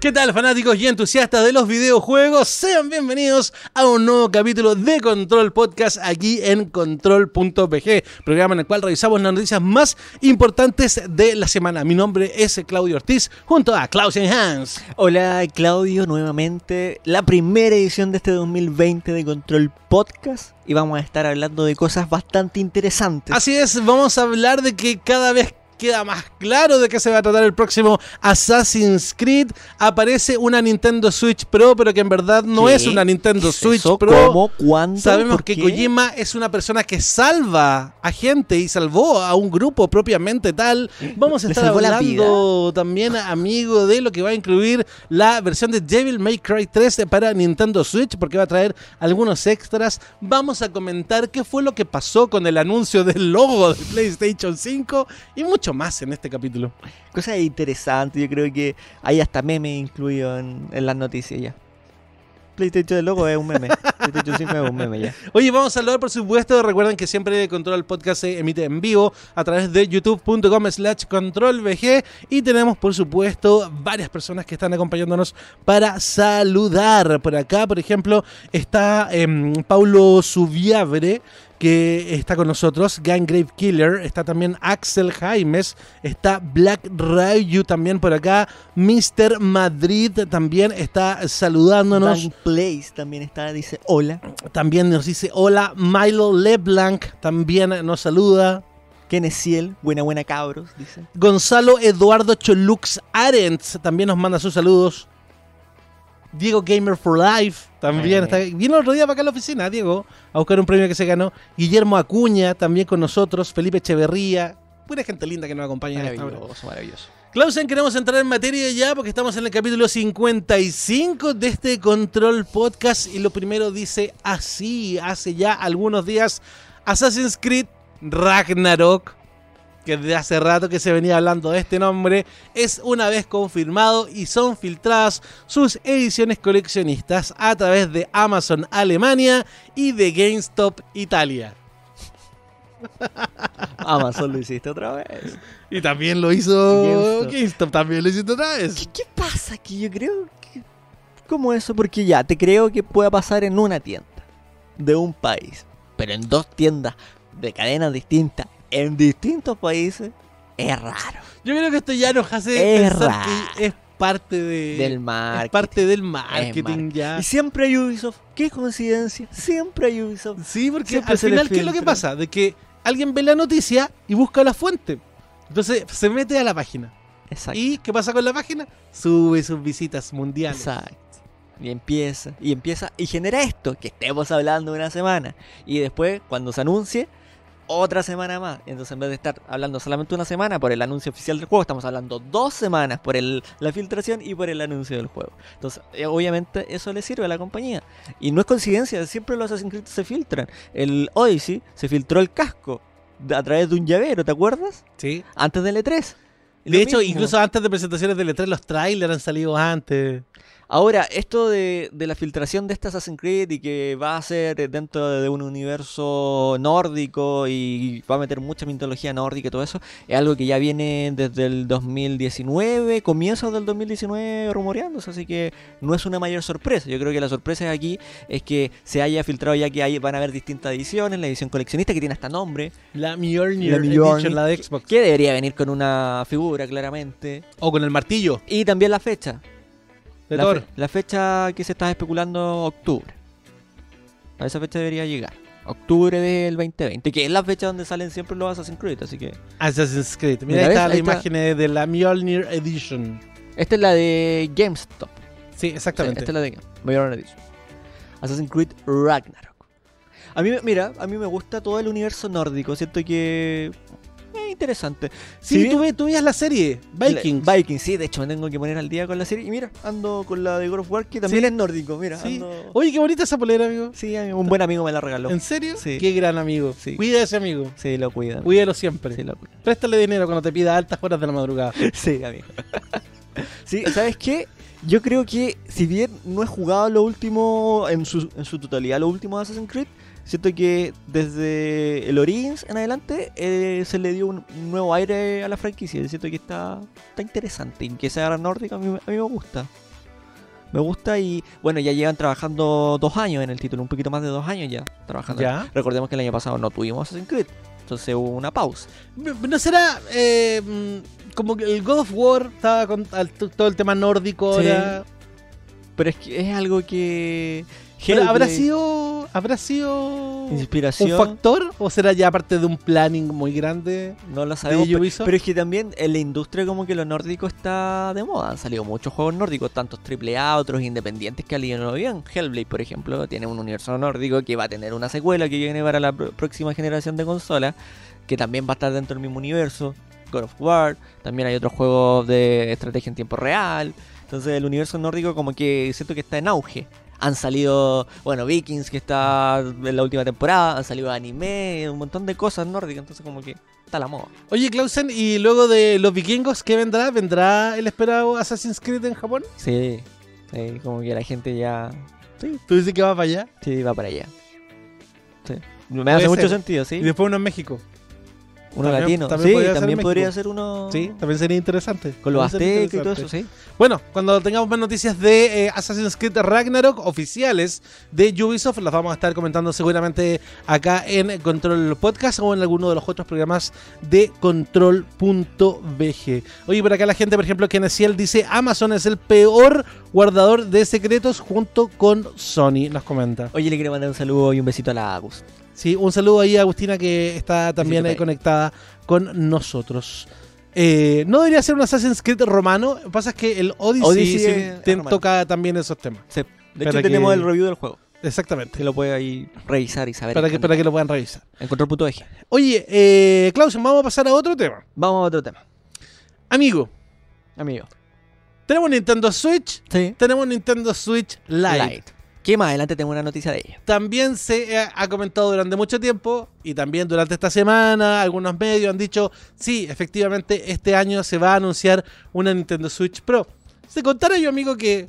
¿Qué tal fanáticos y entusiastas de los videojuegos? Sean bienvenidos a un nuevo capítulo de Control Podcast aquí en control.pg, programa en el cual revisamos las noticias más importantes de la semana. Mi nombre es Claudio Ortiz junto a Klaus Hans. Hola Claudio, nuevamente la primera edición de este 2020 de Control Podcast y vamos a estar hablando de cosas bastante interesantes. Así es, vamos a hablar de que cada vez queda más claro de qué se va a tratar el próximo Assassin's Creed. Aparece una Nintendo Switch Pro, pero que en verdad no ¿Qué? es una Nintendo ¿Es Switch eso? Pro. ¿Cómo? ¿Cuándo? Sabemos ¿Por que qué? Kojima es una persona que salva a gente y salvó a un grupo propiamente tal. Vamos a estar hablando también, amigo, de lo que va a incluir la versión de Devil May Cry 3 para Nintendo Switch, porque va a traer algunos extras. Vamos a comentar qué fue lo que pasó con el anuncio del logo de PlayStation 5 y mucho más en este capítulo. Cosas interesantes, yo creo que hay hasta memes incluidos en, en las noticias ya. PlayStation de logo es un meme. PlayStation 5 es un meme ya. Oye, vamos a hablar, por supuesto. Recuerden que siempre Control Podcast se emite en vivo a través de youtube.com slash controlvg. Y tenemos, por supuesto, varias personas que están acompañándonos para saludar. Por acá, por ejemplo, está em, Paulo Subiabre que está con nosotros, Gangrave Killer, está también Axel Jaimes, está Black Ryu también por acá, Mr. Madrid también está saludándonos. Place también está, dice hola. También nos dice hola, Milo LeBlanc también nos saluda. Kenesiel, buena buena cabros, dice. Gonzalo Eduardo Cholux Arends también nos manda sus saludos. Diego Gamer for Life también está. Vino el otro día para acá a la oficina, Diego, a buscar un premio que se ganó. Guillermo Acuña también con nosotros. Felipe Echeverría. Pura gente linda que nos acompaña en esta hora. Maravilloso. Clausen, queremos entrar en materia ya porque estamos en el capítulo 55 de este Control Podcast y lo primero dice así, hace ya algunos días Assassin's Creed Ragnarok, que desde hace rato que se venía hablando de este nombre, es una vez confirmado y son filtradas sus ediciones coleccionistas a través de Amazon Alemania y de GameStop Italia. Amazon lo hiciste otra vez. Y también lo hizo GameStop. GameStop, también lo hizo otra vez. ¿Qué, qué pasa aquí? Yo creo que... ¿Cómo eso? Porque ya, te creo que pueda pasar en una tienda de un país, pero en dos tiendas de cadenas distintas, en distintos países, es raro. Yo creo que esto ya nos hace Es pensar raro. que es parte de, Del es marketing. parte del Es marketing marketing. ya. Y siempre hay Ubisoft. Qué coincidencia. Siempre hay Ubisoft. Sí, porque Siempre al final, ¿qué es lo que pasa? De que alguien ve la noticia y busca la fuente. Entonces se mete a la página. Exacto. ¿Y qué pasa con la página? Sube sus visitas mundiales. Exacto. Y empieza, y empieza, y genera esto, que estemos hablando una semana. Y después, cuando se anuncie, otra semana más. Entonces, en vez de estar hablando solamente una semana por el anuncio oficial del juego, estamos hablando dos semanas por el, la filtración y por el anuncio del juego. Entonces, eh, obviamente, eso le sirve a la compañía. Y no es coincidencia, siempre los Assassin's Creed se filtran. El Odyssey se filtró el casco a través de un llavero, ¿te acuerdas? Sí. Antes del E3. Y De lo hecho, mismo. incluso antes de presentaciones del E3, los trailers han salido antes. Ahora, esto de, de la filtración de este Assassin's Creed y que va a ser dentro de un universo nórdico y va a meter mucha mitología nórdica y todo eso, es algo que ya viene desde el 2019, comienzos del 2019 rumoreándose, así que no es una mayor sorpresa. Yo creo que la sorpresa aquí es que se haya filtrado ya que hay, van a haber distintas ediciones, la edición coleccionista que tiene hasta nombre, La Mjolnir La Mjolnir. La de Xbox. que debería venir con una figura claramente, O con el martillo y también la fecha. De la, Thor. fe- la fecha que se está especulando, octubre. A esa fecha debería llegar. Octubre del 2020, que es la fecha donde salen siempre los Assassin's Creed. Así que Assassin's Creed. Mira, ahí está la imagen de la Mjolnir Edition. esta es la de GameStop. Sí, Sí, exactamente. esta es la de Major Edition. Assassin's Creed Ragnarok. A mí, me- mira, a mí me gusta todo el universo nórdico. Siento que es interesante. Sí, Si tú, ve- tú veías la serie Vikings. La- Vikings, sí, de hecho me tengo que poner al día con la serie. Y mira, ando con la de God of War, que también Sí. es nórdico. Mira, Sí. ando. Oye, qué bonita esa polera, amigo. Sí, un buen amigo me la regaló. ¿En serio? Sí. Qué gran amigo. Sí. Cuida a ese amigo. Sí, lo cuidan. Cuídalo siempre. Sí, lo. Préstale dinero cuando te pida altas horas de la madrugada. Sí, amigo. sí, ¿sabes qué? Yo creo que si bien no he jugado lo último en su, en su totalidad, lo último de Assassin's Creed, siento que desde el Origins en adelante eh, se le dio un nuevo aire a la franquicia. Siento que está, está interesante y que sea nórdica a mí, a mí me gusta. Me gusta y bueno, ya llevan trabajando dos años en el título, un poquito más de dos años ya trabajando. Ya. Recordemos que el año pasado no tuvimos Assassin's Creed, entonces hubo una pausa. ¿No será eh, mm, como que el God of War estaba con al- todo el tema nórdico Sí. Pero es que es algo que... Pero ¿Habrá sido, ¿Habrá sido Inspiración. un factor o será ya parte de un planning muy grande No lo sabemos, de pero, Ubisoft? pero es que también en la industria como que lo nórdico está de moda. Han salido muchos juegos nórdicos, tantos AAA, otros independientes que alguien no bien. Hellblade, por ejemplo, tiene un universo nórdico que va a tener una secuela que viene para la pr- próxima generación de consolas, que también va a estar dentro del mismo universo. God of War, también hay otros juegos de estrategia en tiempo real. Entonces el universo nórdico como que siento que está en auge. Han salido, bueno, Vikings que está en la última temporada, han salido anime, un montón de cosas nórdicas, entonces como que está la moda. Oye, Clausen, ¿y luego de los vikingos qué vendrá? ¿Vendrá el esperado Assassin's Creed en Japón? Sí, sí, como que la gente ya. Sí, ¿Tú dices que va para allá? sí, va para allá. Sí. Me hace mucho sentido, Y sí. después uno en México. Uno también- latino. también sí, podría también podría México. ser uno. Sí, también sería interesante. Con los aztecas y todo eso, sí. Bueno, cuando tengamos más noticias de eh, Assassin's Creed Ragnarok oficiales de Ubisoft, las vamos a estar comentando seguramente acá en Control Podcast o en alguno de los otros programas de Control.bg. Oye, por acá la gente, por ejemplo, Kenesiel dice Amazon es el peor guardador de secretos junto con Sony, nos comenta. Oye, le quiero mandar un saludo y un besito a la Agus. Sí, un saludo ahí a Agustina que está también ahí. conectada con nosotros. Eh, no debería ser un Assassin's Creed romano, lo que pasa es que el Odyssey, Odyssey sí es te- romano. toca también esos temas. Sí. De hecho, tenemos el review del juego. Exactamente. Que lo puede ahí revisar y saber. Para que, para que lo puedan revisar. En control.eje. Oye, eh, Clausen, vamos a pasar a otro tema. Vamos a otro tema, Amigo, amigo. tenemos Nintendo Switch, Sí. tenemos Nintendo Switch Lite. Light. Que más adelante tengo una noticia de ella. También se ha, ha comentado durante mucho tiempo y también durante esta semana algunos medios han dicho, sí, efectivamente este año se va a anunciar una Nintendo Switch Pro. Se contara yo, amigo, que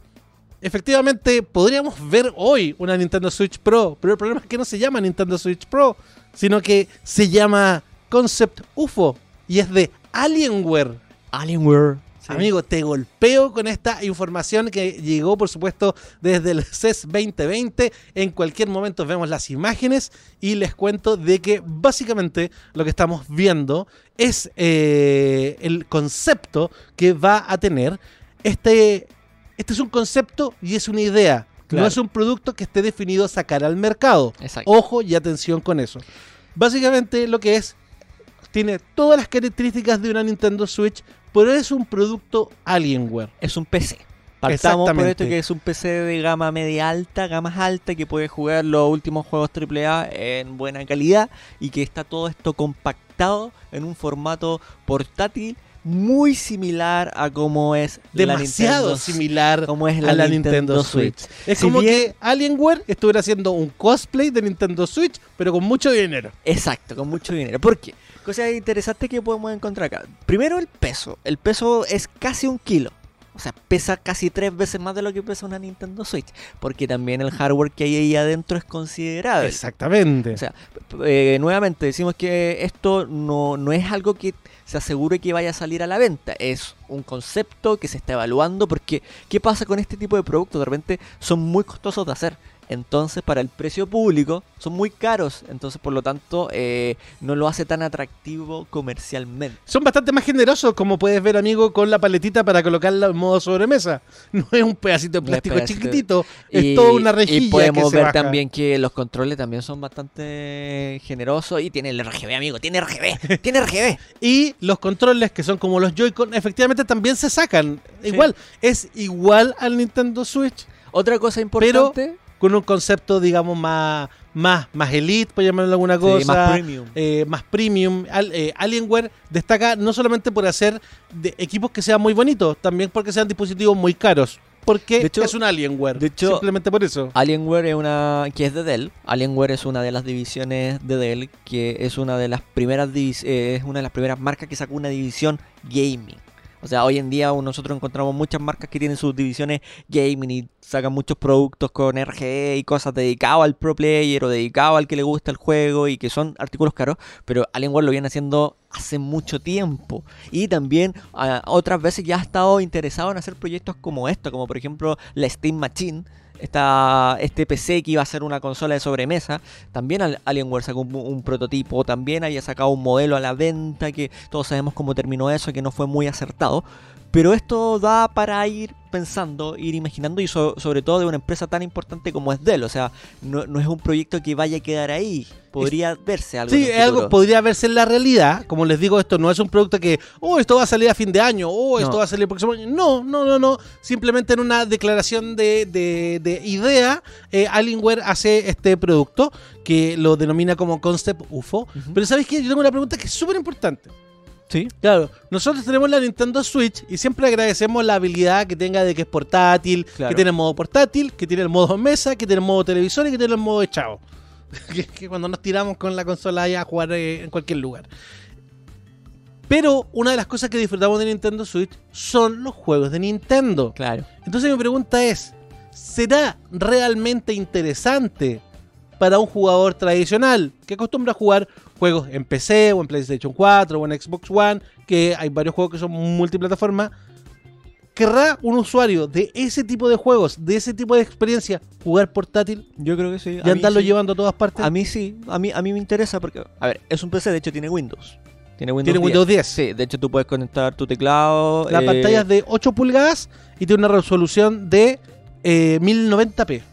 efectivamente podríamos ver hoy una Nintendo Switch Pro, pero el problema es que no se llama Nintendo Switch Pro, sino que se llama Concept UFO y es de Alienware. Alienware. Sí. Amigo, te golpeo con esta información que llegó, por supuesto, desde el CES 2020. En cualquier momento vemos las imágenes y les cuento de que básicamente lo que estamos viendo es eh, el concepto que va a tener. Este, este es un concepto y es una idea. Claro. No es un producto que esté definido a sacar al mercado. Exacto. Ojo y atención con eso. Básicamente lo que es, tiene todas las características de una Nintendo Switch, pero es un producto Alienware. es un PC. Partamos por esto que es un PC de gama media alta, gama alta, que puede jugar los últimos juegos AAA en buena calidad y que está todo esto compactado en un formato portátil muy similar a como es la Demasiado Nintendo, similar como es a la, la Nintendo, Nintendo Switch. Switch. Es Si como bien- que Alienware estuviera haciendo un cosplay de Nintendo Switch, pero con mucho dinero. Exacto, con mucho dinero. ¿Por qué? Cosas interesantes que podemos encontrar acá. Primero el peso. El peso es casi un kilo. O sea, pesa casi tres veces más de lo que pesa una Nintendo Switch. Porque también el hardware que hay ahí adentro es considerable. Exactamente. O sea, eh, nuevamente decimos que esto no, no es algo que se asegure que vaya a salir a la venta. Es un concepto que se está evaluando porque ¿qué pasa con este tipo de productos? De repente son muy costosos de hacer. Entonces, para el precio público, son muy caros. Entonces, por lo tanto, eh, no lo hace tan atractivo comercialmente. Son bastante más generosos, como puedes ver, amigo, con la paletita para colocarla en modo sobremesa. No es un pedacito de No es plástico pedacito. chiquitito, Y- es toda una rejilla Y podemos que se ver baja. también que los controles también son bastante generosos. Y tiene el RGB, amigo. Tiene RGB. tiene RGB. Y los controles, que son como los Joy-Con, efectivamente también se sacan. Sí. Igual, es igual al Nintendo Switch, Otra cosa importante. Con un concepto, digamos, más, más, más elite, por llamarlo alguna sí, cosa. más premium. eh, más premium. Al- eh, Alienware destaca no solamente por hacer de equipos que sean muy bonitos, también porque sean dispositivos muy caros. Porque De hecho- es un Alienware. de hecho- simplemente por eso. Alienware es una que es de Dell. Alienware es una de las divisiones de Dell que es una de las primeras eh, es una de las primeras marcas que sacó una división gaming. O sea, hoy en día nosotros encontramos muchas marcas que tienen sus divisiones gaming y sacan muchos productos con RGE y cosas dedicados al pro player o dedicados al que le gusta el juego y que son artículos caros, pero Alienware lo viene haciendo hace mucho tiempo. Y también ah, otras veces ya ha estado interesado en hacer proyectos como esto, como por ejemplo la Steam Machine esta, este PC que iba a ser una consola de sobremesa, también Alienware sacó un, prototipo, también haya sacado un modelo a la venta, que todos sabemos cómo terminó eso, que no fue muy acertado. Pero esto da para ir pensando, ir imaginando y sobre todo de una empresa tan importante como es Dell. O sea, no, es un proyecto que vaya a quedar ahí. Podría verse algo. Sí, algo podría verse en la realidad. Como les digo, esto no es un producto que, oh, esto va a salir a fin de año, oh, esto va a salir el próximo año. No, no, no, no. Simplemente en una declaración de, de, idea, eh, Alienware hace este producto que lo denomina como Concept UFO. Pero ¿sabes qué? Yo tengo una pregunta que es súper importante. Sí. Claro, nosotros tenemos la Nintendo Switch y siempre agradecemos la habilidad que tenga de que es portátil, que tiene el modo portátil, que tiene el modo mesa, que tiene el modo televisor y que tiene el modo echado. que, cuando nos tiramos con la consola ahí a jugar eh, en cualquier lugar. Pero una de las cosas que disfrutamos de Nintendo Switch son los juegos de Nintendo. Claro. Entonces mi pregunta es, ¿será realmente interesante para un jugador tradicional que acostumbra a jugar juegos en PC o en PlayStation 4 o en Xbox One, que hay varios juegos que son multiplataforma. ¿Querrá un usuario de ese tipo de juegos, de ese tipo de experiencia, jugar portátil? Yo creo que sí. ¿Y andarlo llevando a todas partes? A mí sí, a mí, a mí me interesa porque, a ver, es un PC, de hecho tiene Windows. Tiene Windows, 10. Sí, de hecho tú puedes conectar tu teclado. La pantalla es de 8 pulgadas y tiene una resolución de 1090p. Eh,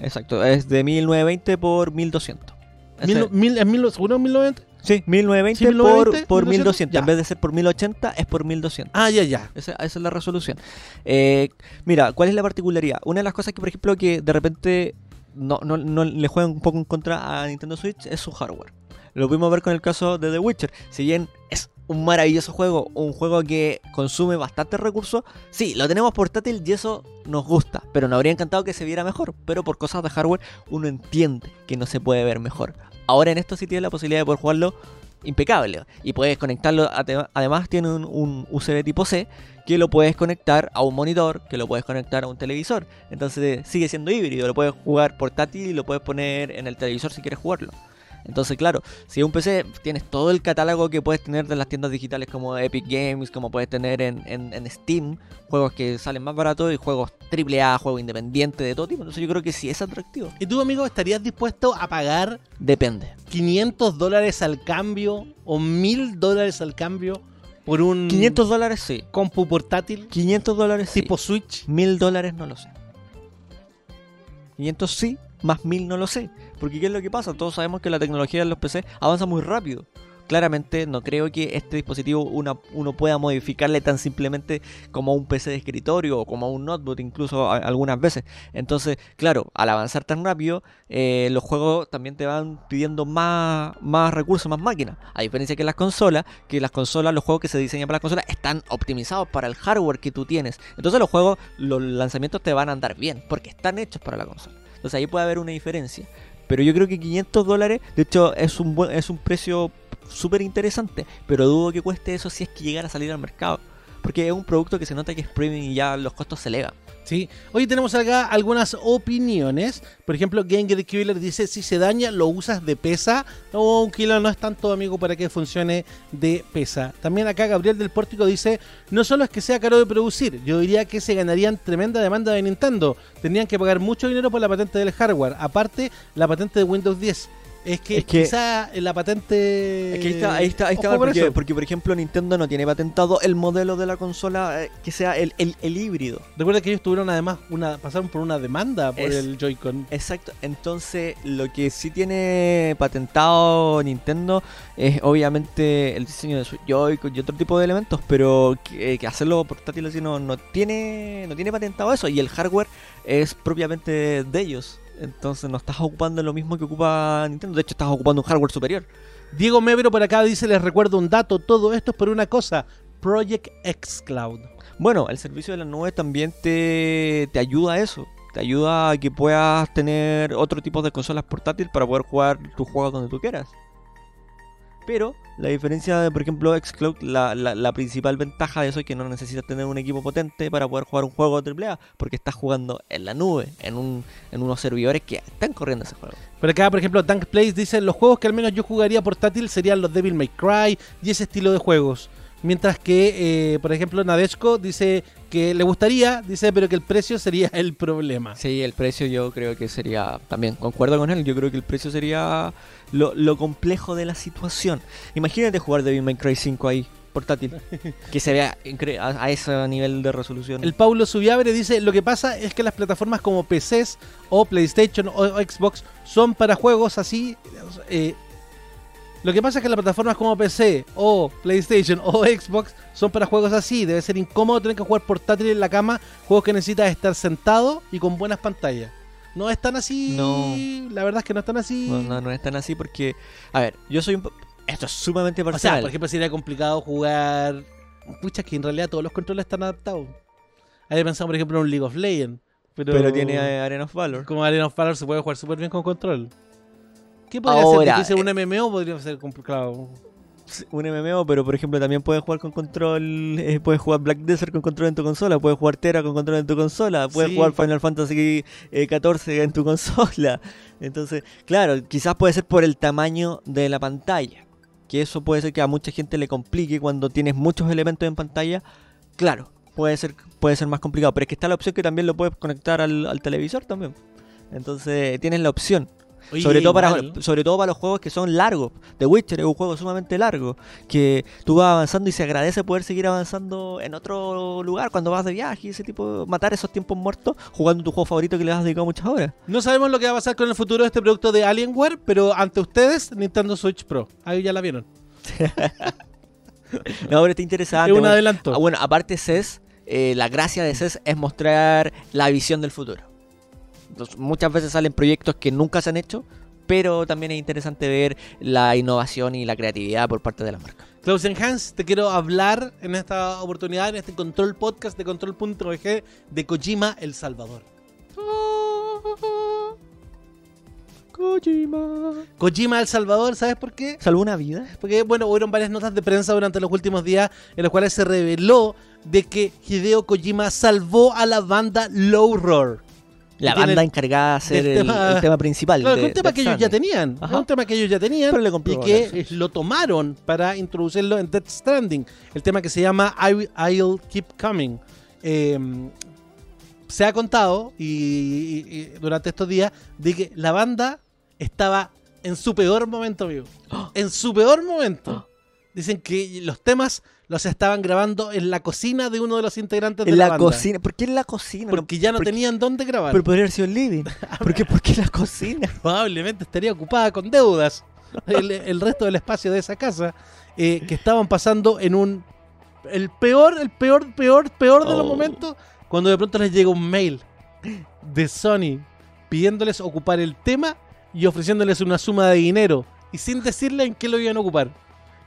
Exacto, es de 1920 por 1200. Mil, mil, ¿Es mil, seguro 1920? Sí, 1920 por, por 1200. En vez de ser por 1080, es por 1200. Ah, ya, ya. Esa, es la resolución. Eh, mira, ¿cuál es la particularidad? Una de las cosas que, por ejemplo, que de repente no, no, no le juegan un poco en contra a Nintendo Switch es su hardware. Lo pudimos ver con el caso de The Witcher. Si bien es un maravilloso juego, un juego que consume bastantes recursos, sí, lo tenemos portátil y eso nos gusta, pero nos habría encantado que se viera mejor, pero por cosas de hardware uno entiende que no se puede ver mejor. Ahora en esto sí tienes la posibilidad de poder jugarlo impecable y puedes conectarlo, además tiene un, USB tipo C que lo puedes conectar a un monitor, que lo puedes conectar a un televisor, entonces sigue siendo híbrido, lo puedes jugar portátil y lo puedes poner en el televisor si quieres jugarlo. Entonces, claro, si es un PC, tienes todo el catálogo que puedes tener de las tiendas digitales como Epic Games, como puedes tener en, en, Steam, juegos que salen más baratos y juegos AAA, juegos independientes de todo tipo. Entonces, yo creo que sí es atractivo. ¿Y tú, amigo, estarías dispuesto a pagar? Depende. ¿500 dólares al cambio o 1000 dólares al cambio? Por un 500 dólares sí. Compu portátil. 500 dólares Tipo Switch. 1000 dólares no lo sé. 500 sí, más 1000 no lo sé. Porque ¿qué es lo que pasa? Todos sabemos que la tecnología de los PC avanza muy rápido. Claramente no creo que este dispositivo uno pueda modificarle tan simplemente como un PC de escritorio o como un notebook incluso algunas veces. Entonces, claro, al avanzar tan rápido, eh, los juegos también te van pidiendo más, más recursos, más máquinas. A diferencia que las consolas, que las consolas, los juegos que se diseñan para las consolas están optimizados para el hardware que tú tienes. Entonces los juegos, los lanzamientos te van a andar bien porque están hechos para la consola. Entonces ahí puede haber una diferencia. Pero yo creo que 500 dólares, de hecho, es un, buen, es un precio súper interesante. Pero dudo que cueste eso si es que llegara a salir al mercado. Porque es un producto que se nota que es premium y ya los costos se elevan. Sí. Hoy tenemos acá algunas opiniones. Por ejemplo, Game Killer dice: si se daña, lo usas de pesa. No, un kilo no es tanto, amigo, para que funcione de pesa. También acá Gabriel del Pórtico dice: no solo es que sea caro de producir, yo diría que se ganarían tremenda demanda de Nintendo. Tendrían que pagar mucho dinero por la patente del hardware. Aparte, la patente de Windows 10. Es que, quizá la patente. Es que ahí está, ahí está, ahí está porque, porque, por ejemplo, Nintendo no tiene patentado el modelo de la consola eh, que sea el, el, híbrido. Recuerda que ellos tuvieron además una. pasaron por una demanda por el Joy-Con. Exacto. Entonces, lo que sí tiene patentado Nintendo es obviamente el diseño de su Joy-Con y otro tipo de elementos, pero que, hacerlo portátil así no, no tiene. no tiene patentado eso. Y el hardware es propiamente de ellos. Entonces no estás ocupando lo mismo que ocupa Nintendo. De hecho, estás ocupando un hardware superior. Diego Mebro por acá dice, les recuerdo un dato, todo esto es por una cosa, Project X Cloud. Bueno, el servicio de la nube también te, te ayuda a eso. Te ayuda a que puedas tener otro tipo de consolas portátiles para poder jugar tus juegos donde tú quieras. Pero la diferencia de, por ejemplo, Xcloud, la, la, principal ventaja de eso es que no necesitas tener un equipo potente para poder jugar un juego AAA, porque estás jugando en la nube, en, un, en unos servidores que están corriendo ese juego. Por acá, por ejemplo, Tank Place dice, los juegos que al menos yo jugaría portátil serían los Devil May Cry y ese estilo de juegos. Mientras que, eh, por ejemplo, Nadeshko dice que le gustaría, dice, pero que el precio sería el problema. Sí, el precio yo creo que sería, también concuerdo con él, yo creo que el precio sería lo, lo complejo de la situación. Imagínate jugar Devil May Cry 5 ahí, portátil, que se vea a ese nivel de resolución. El Paulo Subiabre dice, lo que pasa es que las plataformas como PCs o PlayStation o Xbox son para juegos así... eh, lo que pasa es que las plataformas como PC o PlayStation o Xbox son para juegos así. Debe ser incómodo tener que jugar portátil en la cama, juegos que necesitas estar sentado y con buenas pantallas. No es tan así. No. La verdad es que no es tan así. No, no, no es tan así porque, a ver, yo soy un... Esto es sumamente o sea, parcial. por ejemplo, sería complicado jugar... Pucha, que en realidad todos los controles están adaptados. Hay que pensar, por ejemplo, en un League of Legends. Pero, pero tiene Arena of Valor. Como Arena of Valor se puede jugar súper bien con control. ¿Qué podría Ahora, ser? ¿Difícil un MMO podría ser complicado? un MMO, pero por ejemplo también puedes jugar con control, eh, puedes jugar Black Desert con control en tu consola, puedes jugar Terra con control en tu consola, puedes Sí. jugar Final Fantasy eh, 14 en tu consola. Entonces, claro, quizás puede ser por el tamaño de la pantalla, que eso puede ser que a mucha gente le complique cuando tienes muchos elementos en pantalla. Claro, puede ser puede ser más complicado, pero es que está la opción que también lo puedes conectar al, al televisor también. Entonces, tienes la opción. Oye, sobre, todo para, sobre todo para los juegos que son largos. The Witcher es un juego sumamente largo. Que tú vas avanzando y se agradece poder seguir avanzando en otro lugar cuando vas de viaje y ese tipo. Matar esos tiempos muertos jugando tu juego favorito que le has dedicado muchas horas. No sabemos lo que va a pasar con el futuro de este producto de Alienware, pero ante ustedes, Nintendo Switch Pro. Ahí ya la vieron. No, pero está interesante. es un bueno. adelanto. Ah, bueno, aparte CES, eh, la gracia de CES es mostrar la visión del futuro. Entonces, muchas veces salen proyectos que nunca se han hecho, pero también es interesante ver la innovación y la creatividad por parte de la marca. Klaus Hans, te quiero hablar en esta oportunidad, en este Control Podcast de Control.bg de Kojima El Salvador. Kojima. Kojima El Salvador, ¿sabes por qué? ¿Salvó una vida? Porque, bueno, hubieron varias notas de prensa durante los últimos días en las cuales se reveló de que Hideo Kojima salvó a la banda Low Roar. La banda encargada de hacer el, tema- el tema principal. Claro, de- un tema que ellos ya tenían. Ajá. Es un tema que ellos ya tenían. Pero le y que sí. lo tomaron para introducirlo en Death Stranding. El tema que se llama I I'll Keep Coming. Eh, se ha contado y, y- y durante estos días de que la banda estaba en su peor momento, amigo. ¡Oh! En su peor momento. ¡Oh! Dicen que los temas los estaban grabando en la cocina de uno de los integrantes de En la, la banda. cocina. ¿Por qué en la cocina? Porque ya no porque- tenían dónde grabar. Pero podría haber sido el living. ¿Por qué, ¿Por qué la cocina? probablemente estaría ocupada con deudas el, el resto del espacio de esa casa eh, que estaban pasando en un el peor el peor peor peor de los Oh. momentos cuando de pronto les llega un mail de Sony pidiéndoles ocupar el tema y ofreciéndoles una suma de dinero y sin decirle en qué lo iban a ocupar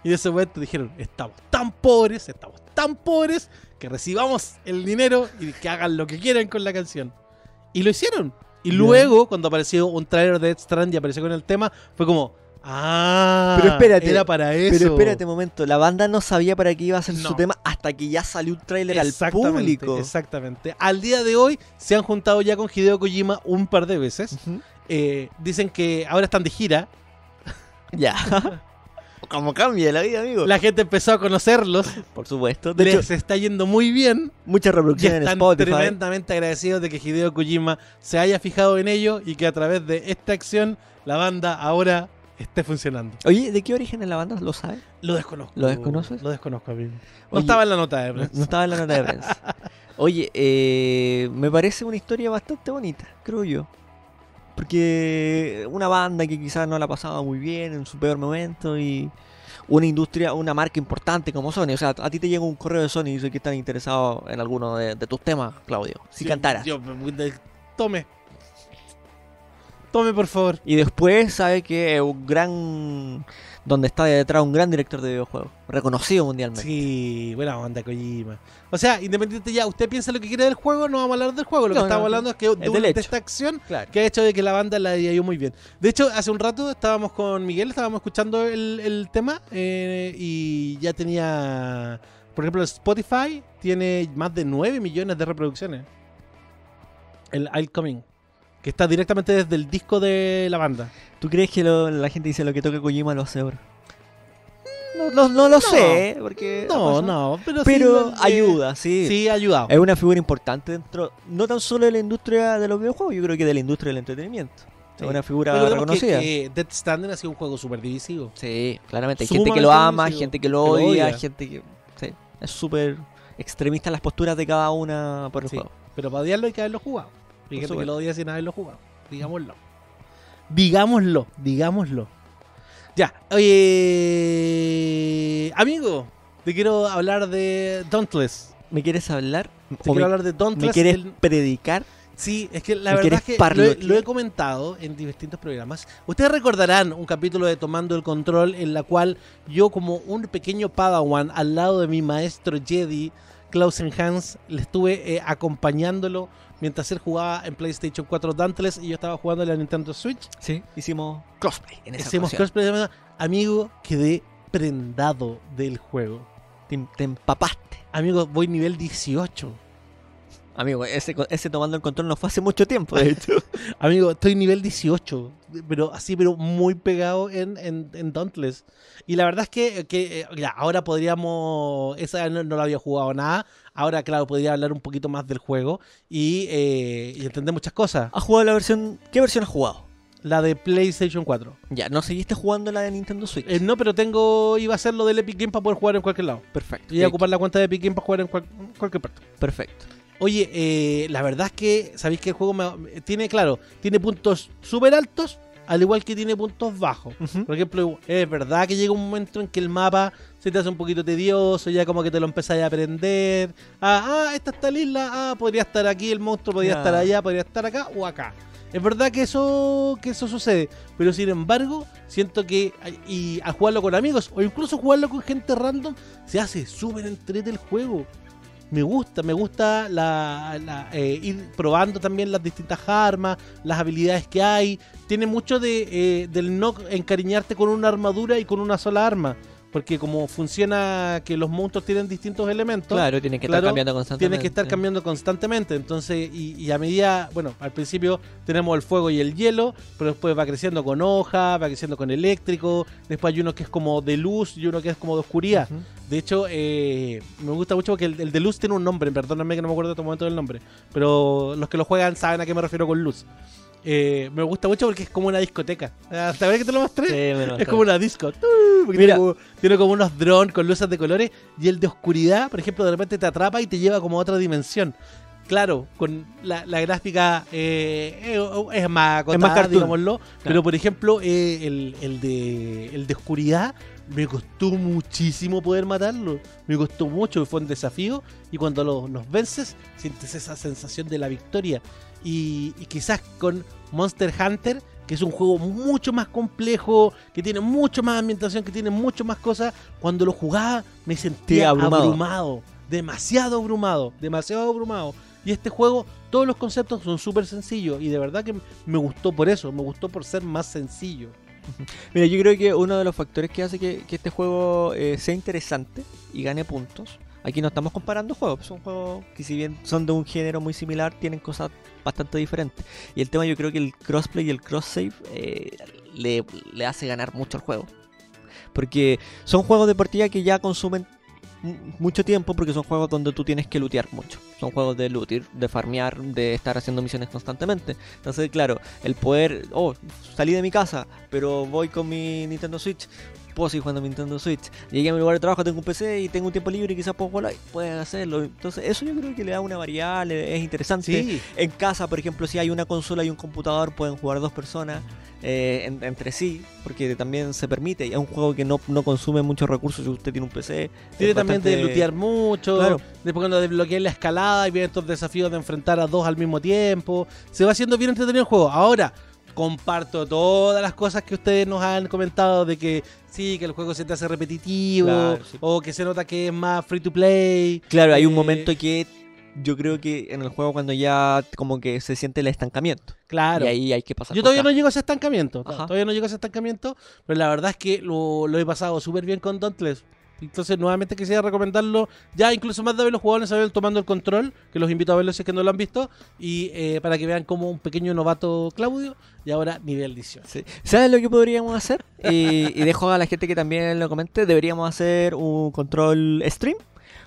y de ese momento dijeron estamos tan pobres estamos tan pobres que recibamos el dinero y que hagan lo que quieran con la canción y lo hicieron y luego, cuando apareció un trailer de Death Stranding y apareció con el tema, fue como, ah, Pero espérate, era para eso. Pero espérate un momento. La banda no sabía para qué iba a ser No. su tema hasta que ya salió un tráiler al público. Exactamente. Al día de hoy se han juntado ya con Hideo Kojima un par de veces. Eh, dicen que ahora están de gira. Ya. Como cambia la vida, amigo. La gente empezó a conocerlos. Por supuesto. De les hecho, está yendo muy bien. muchas Y reproducciones en están Spotify. tremendamente agradecidos de que Hideo Kojima se haya fijado en ello y que a través de esta acción la banda ahora esté funcionando. Oye, ¿de qué origen es la banda? ¿Lo sabes? Lo desconozco. ¿Lo desconoces? Lo desconozco, amigo. No Oye, estaba en la nota de prensa. no estaba en la nota de prensa. Oye, eh, me parece una historia bastante bonita, creo yo. Porque una banda que quizás no la ha pasado muy bien en su peor momento y una industria, una marca importante como Sony. O sea, a ti te llega un correo de Sony y dice que están interesados en alguno de, de tus temas, Claudio. Si Yo- cantaras. yo- tome. Tome, por favor. Y después sabe que es un gran donde está detrás un gran director de videojuegos, reconocido mundialmente. Sí, buena onda Kojima. O sea, independiente ya, usted piensa lo que quiere del juego, no vamos a hablar del juego. Lo No, que estamos no, hablando es que de, esta acción Claro. que ha hecho de que la banda la haya ido muy bien. De hecho, hace un rato estábamos con Miguel, estábamos escuchando el, el tema eh, y ya tenía, por ejemplo, Spotify tiene más de 9 millones de reproducciones. El I'll Coming, que está directamente desde el disco de la banda. ¿Tú crees que lo- la gente dice lo que toca Kojima lo hace ahora? No, no- no lo sé, porque... No, no, pero, sí Pero eh, ayuda, sí. Sí, ha ayudado. Es una figura importante dentro, no tan solo de la industria de los videojuegos, yo creo que de la industria del entretenimiento. Sí. Es una figura reconocida. Que, eh, Death Stranding ha sido un juego súper divisivo. Sí, claramente. Hay Sumamente gente que lo ama, divisivo, gente que lo que lo odia, odia. gente que... Sí, es súper extremista las posturas de cada una por el Sí. juego. Pero para odiarlo hay que haberlo jugado. Hay gente que lo odia sin haberlo jugado. Digámoslo. Digámoslo, digámoslo. Ya, oye. Amigo, te quiero hablar de Dauntless. ¿Me quieres hablar? Te ¿O quiero me, hablar de Dauntless. me quieres el- predicar? Sí, es que la ¿Me verdad es que lo he, parlotear? lo he comentado en distintos programas. Ustedes recordarán un capítulo de Tomando el Control en la cual yo como un pequeño padawan al lado de mi maestro Jedi, Klausen Hans, le estuve eh, acompañándolo mientras él jugaba en PlayStation 4 Dauntless y yo estaba jugando en la Nintendo Switch. Sí, hicimos crossplay en esa Hicimos ocasión. crossplay. Amigo, quedé prendado del juego. Te, te empapaste. Amigo, voy nivel 18. Amigo, ese, ese tomando el control no fue hace mucho tiempo, de hecho. Amigo, estoy nivel 18, pero así, pero muy pegado en, en, en Dauntless. Y la verdad es que, que, eh, ahora podríamos, esa no, no la había jugado nada, ahora claro, podría hablar un poquito más del juego y, eh, y entender muchas cosas. ¿Has jugado la versión... ¿Qué versión has jugado? La de PlayStation 4. Ya, ¿no seguiste jugando la de Nintendo Switch? Eh, no, pero tengo, iba a hacer lo del Epic Game para poder jugar en cualquier lado. Perfecto. Iba a ocupar la cuenta de Epic Game para jugar en cual- cualquier parte. Perfecto. Oye, eh, la verdad es que, ¿sabéis que el juego me- tiene, claro, tiene puntos súper altos, al igual que tiene puntos bajos? Por ejemplo, es verdad que llega un momento en que el mapa se te hace un poquito tedioso, ya como que te lo empezáis a aprender. Ah, ah, esta está la isla, ah, podría estar aquí, el monstruo podría estar allá, podría estar acá o acá. Es verdad que eso, que eso sucede, pero sin embargo, siento que y al jugarlo con amigos o incluso jugarlo con gente random, se hace súper entrete el juego. Me gusta, me gusta la, la, eh, ir probando también las distintas armas, las habilidades que hay. Tiene mucho de, eh, del no encariñarte con una armadura y con una sola arma. Porque como funciona que los monstruos tienen distintos elementos, Claro, tiene que Claro, estar cambiando constantemente. tienes que estar cambiando constantemente. Entonces, y, y a medida, bueno, al principio tenemos el fuego y el hielo, pero después va creciendo con hoja, va creciendo con eléctrico. Después hay uno que es como de luz y uno que es como de oscuridad. De hecho, eh, me gusta mucho porque el, el de luz tiene un nombre, perdóname que no me acuerdo en este momento del nombre, pero los que lo juegan saben a qué me refiero con luz. Eh, me gusta mucho porque es como una discoteca. Ah, ¿Te acuerdas que te lo mostré? Sí, lo es como una disco. Mira. Tiene, como, tiene como unos drones con luces de colores y el de oscuridad, por ejemplo, de repente te atrapa y te lleva como a otra dimensión. Claro, con la, la gráfica eh, eh, es más acotada, más cartoon. digámoslo. Pero por ejemplo, eh, el, el de, el de oscuridad me costó muchísimo poder matarlo. Me costó mucho, fue un desafío. Y cuando los, los vences, sientes esa sensación de la victoria. Y, y quizás con Monster Hunter, que es un juego mucho más complejo, que tiene mucho más ambientación, que tiene mucho más cosas, cuando lo jugaba me sentía abrumado. Demasiado abrumado, demasiado abrumado. Y este juego, todos los conceptos son súper sencillos. Y de verdad que me gustó por eso, me gustó por ser más sencillo. Mira, yo creo que uno de los factores que hace que, que este juego eh, sea interesante y gane puntos. Aquí no estamos comparando juegos, son juegos que si bien son de un género muy similar, tienen cosas bastante diferentes. Y el tema yo creo que el crossplay y el cross-save eh, le, hace ganar mucho al juego. Porque son juegos de partida que ya consumen mu- mucho tiempo porque son juegos donde tú tienes que lootear mucho. Son juegos de lootear, de farmear, de estar haciendo misiones constantemente. Entonces, claro, el poder, oh, salí de mi casa, pero voy con mi Nintendo Switch, puedo seguir jugando Nintendo Switch. Llegué a mi lugar de trabajo, tengo un PC y tengo un tiempo libre y quizás puedo jugar, puedes hacerlo. Entonces, eso yo creo que le da una variedad, le- es interesante. Sí, En casa, por ejemplo, si hay una consola y un computador, pueden jugar dos personas eh, en- entre sí, porque también se permite. Y es un juego que no, no consume muchos recursos si usted tiene un PC. tiene también de lootear mucho. Claro. Después cuando desbloqueas la escalada y vienen estos desafíos de enfrentar a dos al mismo tiempo. Se va haciendo bien entretenido el juego. Ahora, comparto todas las cosas que ustedes nos han comentado de que sí, que el juego se te hace repetitivo Claro, sí. o que se nota que es más free to play. Claro, hay un Eh, momento que yo creo que en el juego cuando ya como que se siente el estancamiento. Claro. Y ahí hay que pasar. Yo todavía no llego a ese estancamiento. Ajá. Todavía no llego a ese estancamiento. Pero la verdad es que lo, lo he pasado súper bien con Dauntless. Entonces, nuevamente quisiera recomendarlo. Ya incluso más de los jugadores saber tomando el control. Que los invito a verlo si es que no lo han visto. Y eh, para que vean como un pequeño novato Claudio. Y ahora nivel 18. Sí. ¿Sabes lo que podríamos hacer? Y, y dejo a la gente que también lo comente. Deberíamos hacer un control stream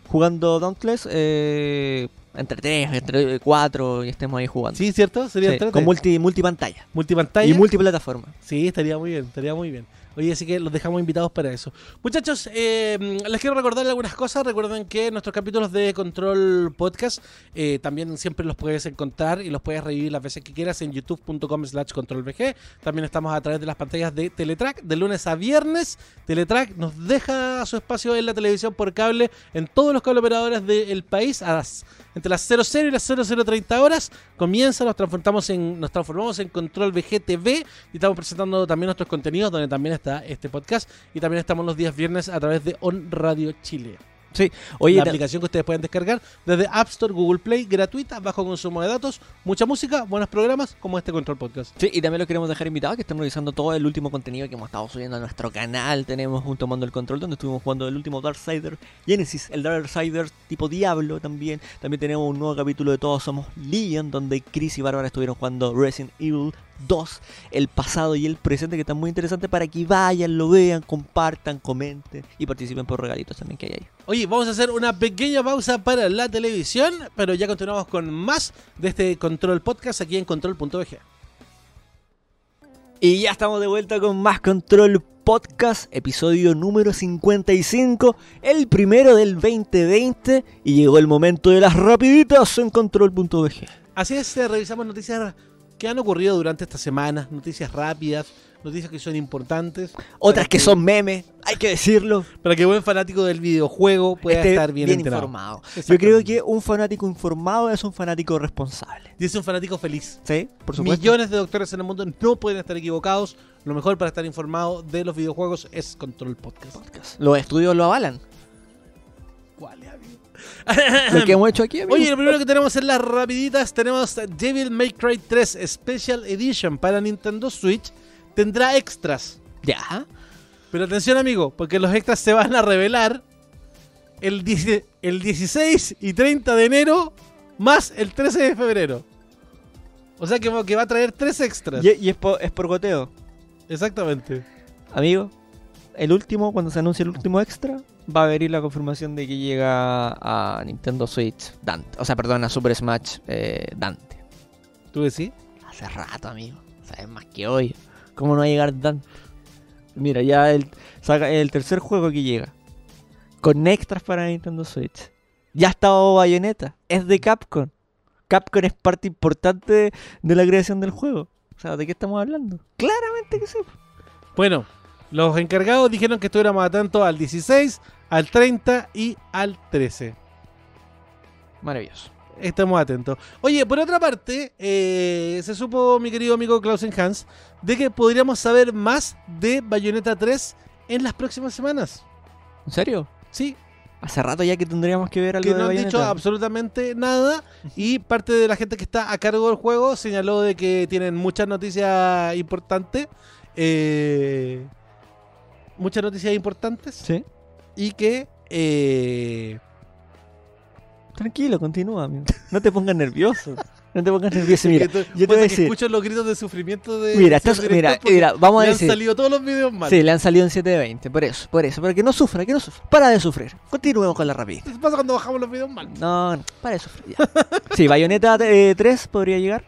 jugando Dauntless eh, entre 3, entre 4 y estemos ahí jugando. Sí, ¿cierto? Sería Sí, con multi, multipantalla multipantalla. y multiplataforma. Sí, estaría muy bien, estaría muy bien. Oye, así que los dejamos invitados para eso. Muchachos, eh, les quiero recordar algunas cosas. Recuerden que nuestros capítulos de Control Podcast eh, también siempre los puedes encontrar y los puedes revivir las veces que quieras en youtube.com slash controlvg. También estamos a través de las pantallas de Teletrack de lunes a viernes. Teletrack nos deja su espacio en la televisión por cable en todos los cable operadores del país a las, entre las 00 y las 0030 horas. Comienza, nos transformamos en, nos transformamos en Control VG TV y estamos presentando también nuestros contenidos donde también está este podcast y también estamos los días viernes a través de On Radio Chile. Sí, oye, la aplicación que ustedes pueden descargar desde App Store, Google Play, gratuita, bajo consumo de datos, mucha música, buenos programas como este Control Podcast. Sí, y también los queremos dejar invitados que estén revisando todo el último contenido que hemos estado subiendo a nuestro canal. Tenemos un Tomando el Control donde estuvimos jugando el último Darksider Genesis, el Darksider tipo Diablo también. También tenemos un nuevo capítulo de Todos Somos Legion donde Chris y Bárbara estuvieron jugando Resident Evil 2, el pasado y el presente que están muy interesantes para que vayan, lo vean, compartan, comenten y participen por regalitos también que hay ahí. Oye, vamos a hacer una pequeña pausa para la televisión, pero ya continuamos con más de este Control Podcast aquí en control.bg. Y ya estamos de vuelta con más Control Podcast, episodio número 55, el primero del 2020. Y llegó el momento de las rapiditas en Control.bg. Así es, revisamos noticias que han ocurrido durante esta semana, noticias rápidas, noticias que son importantes. Otras que son memes, hay que decirlo. Para que buen fanático del videojuego pueda esté estar bien, informado. Yo creo que un fanático informado es un fanático responsable. Y es un fanático feliz. ¿Sí? Por supuesto. Millones de doctores en el mundo no pueden estar equivocados. Lo mejor para estar informado de los videojuegos es Control Podcast. Podcast. Los estudios lo avalan. ¿Cuál es? Lo que hemos hecho aquí, amigo. Oye, lo primero que tenemos en las rapiditas tenemos Devil May Cry 3 Special Edition para Nintendo Switch. Tendrá extras. Ya. Pero atención, amigo, porque los extras se van a revelar el, 10 el 16 y 30 de enero más el 13 de febrero. O sea que, va- que va a traer tres extras. Y, y es, por, es por goteo. Exactamente. Amigo, el último, cuando se anuncie el último extra, va a venir la confirmación de que llega a Nintendo Switch Dante. O sea, perdón, a Super Smash eh, Dante. ¿Tú decís? Hace rato, amigo. Sabes más que hoy. ¿Cómo no va a llegar Dante? Mira, ya el, saca el tercer juego que llega. Con extras para Nintendo Switch. Ya está Bayonetta. Es de Capcom. Capcom es parte importante de la creación del juego. O sea, ¿de qué estamos hablando? Claramente que sí. Bueno, los encargados dijeron que estuviéramos atentos al 16, al 30 y al 13. Maravilloso. Estamos atentos. Oye, por otra parte, eh, se supo, mi querido amigo Klausen Hans, de que podríamos saber más de Bayonetta 3 en las próximas semanas. ¿En serio? Sí, Hace rato ya que tendríamos que ver algo que de no han Bayonetta. dicho absolutamente nada y parte de la gente que está a cargo del juego señaló de que tienen muchas noticias importantes. eh, muchas noticias importantes Sí. y que... eh, Tranquilo, continúa, amigo. No te pongas nervioso. No te pongas nervioso. Mira, tú- yo te voy a decir. escucho los gritos de sufrimiento de... Mira, estás, mira, mira, vamos a le han decir. salido todos los videos mal. Sí, le han salido en 720, por eso, por eso. Para que no sufra, que no sufra. Para de sufrir. Continuemos con la rapidez. ¿Qué pasa cuando bajamos los videos mal? No, no, para de sufrir. ya. Sí, Bayonetta eh, 3 podría llegar.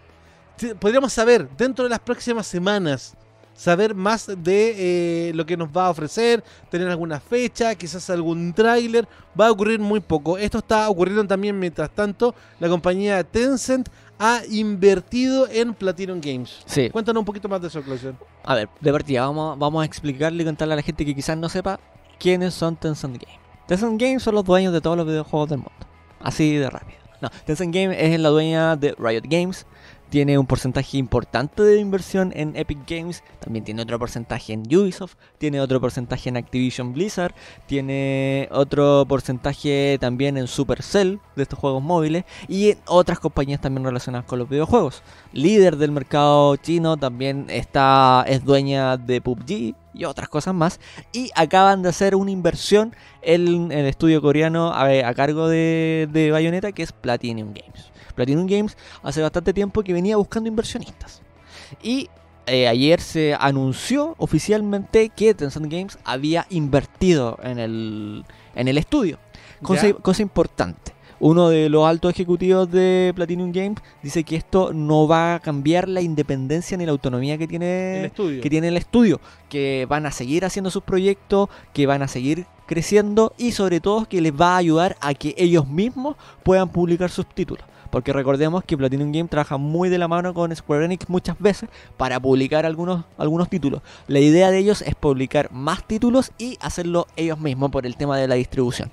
Sí, Podríamos saber dentro de las próximas semanas, saber más de eh, lo que nos va a ofrecer, tener alguna fecha, quizás algún tráiler. Va a ocurrir muy poco. Esto está ocurriendo también mientras tanto. La compañía Tencent ha invertido en Platinum Games. Sí. Cuéntanos un poquito más de eso, Clausen. A ver, de partida, vamos, vamos a explicarle y contarle a la gente que quizás no sepa quiénes son Tencent Games. Tencent Games son los dueños de todos los videojuegos del mundo. Así de rápido. No, Tencent Games es la dueña de Riot Games. Tiene un porcentaje importante de inversión en Epic Games, también tiene otro porcentaje en Ubisoft, tiene otro porcentaje en Activision Blizzard, tiene otro porcentaje también en Supercell de estos juegos móviles y en otras compañías también relacionadas con los videojuegos. Líder del mercado chino también está es dueña de PUBG y otras cosas más y acaban de hacer una inversión en el estudio coreano a, a cargo de, de Bayonetta que es Platinum Games. Platinum Games hace bastante tiempo que venía buscando inversionistas. Y eh, ayer se anunció oficialmente que Tencent Games había invertido en el, en el estudio. Cosa, importante. Uno de los altos ejecutivos de Platinum Games dice que esto no va a cambiar la independencia ni la autonomía que tiene El estudio. que tiene el estudio, que van a seguir haciendo sus proyectos, que van a seguir creciendo y sobre todo que les va a ayudar a que ellos mismos puedan publicar sus títulos. Porque recordemos que Platinum Game trabaja muy de la mano con Square Enix muchas veces para publicar algunos, algunos títulos. La idea de ellos es publicar más títulos y hacerlo ellos mismos por el tema de la distribución.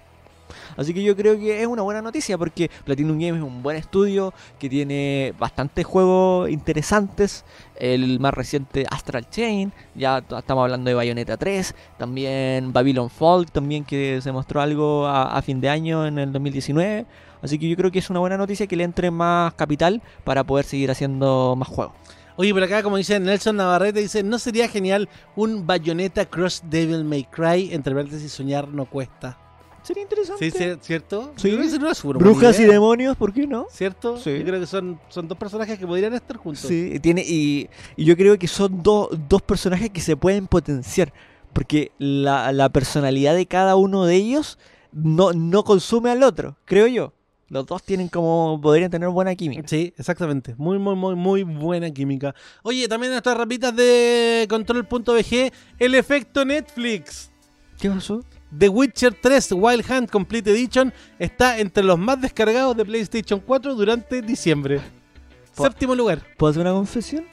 Así que yo creo que es una buena noticia porque Platinum Games es un buen estudio que tiene bastantes juegos interesantes. El más reciente Astral Chain, ya estamos hablando de Bayonetta 3, también Babylon Fall, también que se mostró algo a fin de año en el 2019. Así que yo creo que es una buena noticia que le entre más capital para poder seguir haciendo más juegos. Oye, por acá, como dice Nelson Navarrete, dice, ¿no sería genial un Bayonetta Cross Devil May Cry? Entre paréntesis, soñar no cuesta. Sería interesante. ¿Sí, cier- cierto? Sí. Buena Brujas y demonios, ¿por qué no? ¿Cierto? Sí. Yo creo que son, son dos personajes que podrían estar juntos. Sí, tiene, y, y yo creo que son do- dos personajes que se pueden potenciar. Porque la, la personalidad de cada uno de ellos no, no consume al otro, creo yo. Los dos tienen como. podrían tener buena química. Sí, exactamente. Muy, muy, muy, muy buena química. Oye, también nuestras rapitas de control.bg, el efecto Netflix. ¿Qué pasó? The Witcher 3 Wild Hunt Complete Edition está entre los más descargados de PlayStation 4 durante diciembre. Séptimo lugar. ¿Puedo hacer una confesión?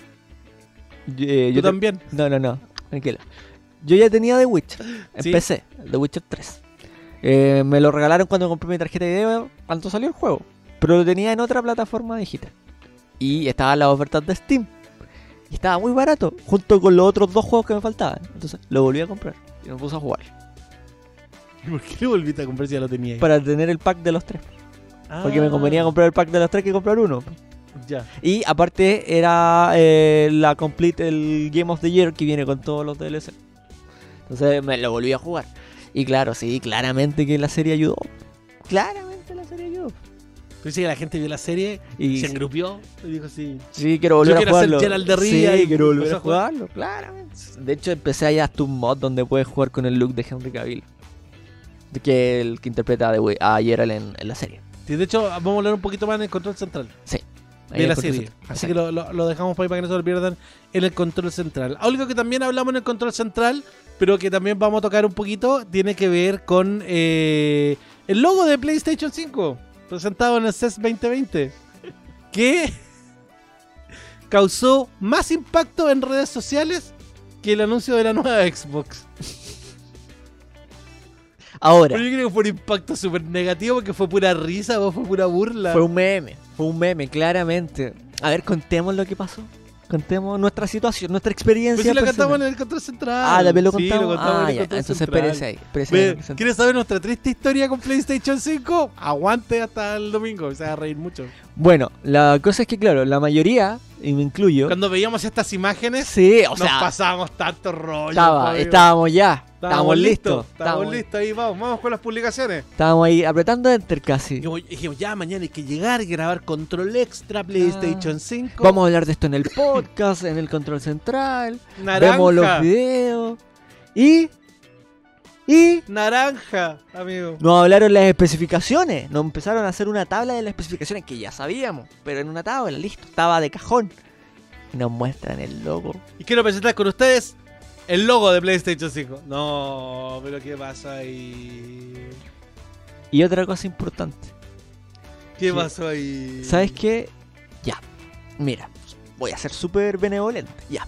Yo, eh, yo también. No, no, no. Tranquila. Yo ya tenía The Witcher. Sí. Empecé, The Witcher 3. Eh, me lo regalaron cuando compré mi tarjeta de video cuando salió el juego. Pero lo tenía en otra plataforma digital. Y estaba en las ofertas de Steam. Y estaba muy barato, junto con los otros dos juegos que me faltaban. Entonces lo volví a comprar y me puse a jugar. ¿Y ¿Por qué le volviste a comprar si ya lo tenía ahí? Para tener el pack de los tres. Porque me Ah, convenía comprar el pack de los tres que comprar uno. Ya. Y aparte era eh, la Complete, el Game of the Year que viene con todos los DLC. Entonces me lo volví a jugar. Y claro, sí, claramente que la serie ayudó. Claramente la serie ayudó. Pero sí que la gente vio la serie Y se sí, engrupió y dijo así. sí, quiero volver Yo a quiero jugarlo. Geralt de Rivia sí, y quiero volver a a jugar. jugarlo, claramente. De hecho, empecé allá hasta un mod donde puedes jugar con el look de Henry Cavill. Que el que interpreta a Geralt en, en la serie. Sí, de hecho, vamos a hablar un poquito más en el control central Ahí de la serie. central. Así que lo, lo- lo dejamos por ahí para que no se lo pierdan en el control central. Algo que también hablamos en el control central, pero que también vamos a tocar un poquito, tiene que ver con eh, el logo de PlayStation 5, presentado en el CES 2020, que causó más impacto en redes sociales que el anuncio de la nueva Xbox. Ahora, Pero yo creo que fue un impacto súper negativo porque fue pura risa fue pura burla. Fue un meme, fue un meme, claramente. A ver, contemos lo que pasó. Contemos nuestra situación, nuestra Pues experiencia. sí lo personal. contamos en el control central. Ah, también lo Sí, contamos. contamos en ah, el ya. control Entonces espérese ahí. espérese ¿Quieres saber nuestra triste historia con PlayStation 5? Aguante hasta el domingo, se va a reír mucho. Bueno, la cosa es que, claro, la mayoría, y me incluyo. Cuando veíamos estas imágenes, Sí, o nos sea, pasábamos tanto rollo. estaba, amigo. estábamos ya. Estábamos listos. Estábamos Estábamos, listos, ahí vamos, vamos con las publicaciones. estábamos ahí apretando enter casi. Y dijimos, ya mañana hay que llegar, grabar control extra, PlayStation 5. Ah. Vamos a hablar de esto en el podcast, en el control central. naranja. Vemos los videos. Y. Y. Naranja, amigo. Nos hablaron las especificaciones. Nos empezaron a hacer una tabla de las especificaciones que ya sabíamos. Pero en una tabla, listo. Estaba de cajón. Y nos muestran el logo. Y quiero presentar con ustedes el logo de PlayStation 5. No, pero ¿qué pasa ahí? Y otra cosa importante. ¿Qué pasó ahí? ¿Sabes qué? Ya. Mira. Voy a ser súper benevolente. Ya.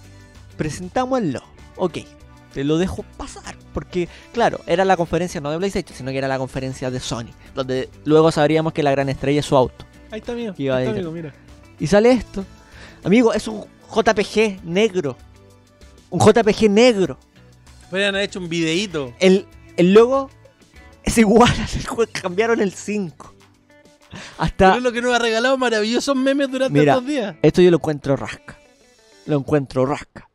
Presentamos el logo. Ok. Te lo dejo pasar. Porque, claro, era la conferencia no de PlayStation, sino que era la conferencia de Sony. Donde luego sabríamos que la gran estrella es su auto. Ahí está, amigo. ¿Qué iba a Ahí está, amigo, mira. Y sale esto. Amigo, es un JPG negro. Un JPG negro. Podrían haber hecho un videíto. El, el logo es igual al juego. Cambiaron el 5. Pero Hasta. es lo que nos ha regalado maravillosos memes durante Mira. estos días. Esto yo lo encuentro rasca. Lo encuentro rasca.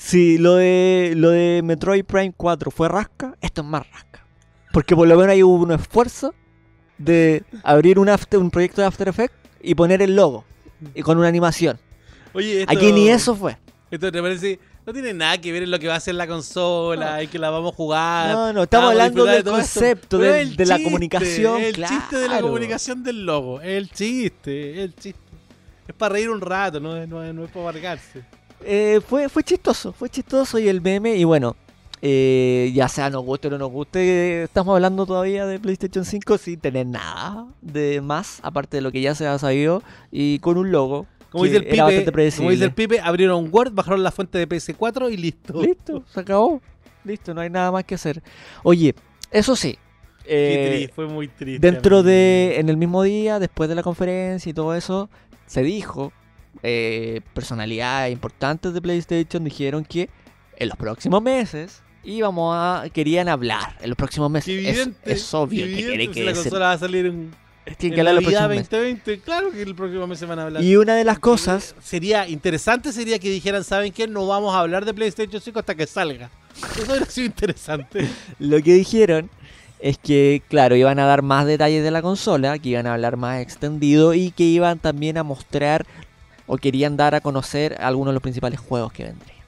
Si lo de, lo de Metroid Prime 4 fue rasca, esto es más rasca. Porque por lo menos ahí hubo un esfuerzo de abrir un, after- un proyecto de After Effects y poner el logo. Y con una animación. Oye, esto, Aquí ni eso fue. Esto te parece. No tiene nada que ver en lo que va a hacer la consola y que la vamos a jugar. No, no, estamos hablando del de concepto, de- la comunicación, El chiste de la comunicación del logo. El chiste, el chiste. Es para reír un rato, no es, no no es para amargarse. Eh, fue, fue chistoso, fue chistoso y el meme, y bueno, eh, ya sea nos guste o no nos guste, estamos hablando todavía de PlayStation 5 sin tener nada de más, aparte de lo que ya se ha sabido, y con un logo. Como dice, el pipe, como dice el Pipe, abrieron Word, bajaron la fuente de PS4 y listo. Listo, se acabó. Listo, no hay nada más que hacer. Oye, eso sí. Eh, triste, fue muy triste. Dentro de, en el mismo día, después de la conferencia y todo eso, se dijo, eh, personalidades importantes de PlayStation dijeron que en los próximos meses íbamos a, querían hablar, en los próximos meses. Es, evidente, es obvio que si que la consola va a salir en, en que hablar los Navidad próximos meses. 2020. Claro que el próximo mes se van a hablar. Y una de las cosas, Sería interesante sería que dijeran, ¿saben qué? No vamos a hablar de PlayStation 5 hasta que salga. Eso hubiera sido interesante. lo que dijeron es que, claro, iban a dar más detalles de la consola, que iban a hablar más extendido y que iban también a mostrar o querían dar a conocer algunos de los principales juegos que vendrían.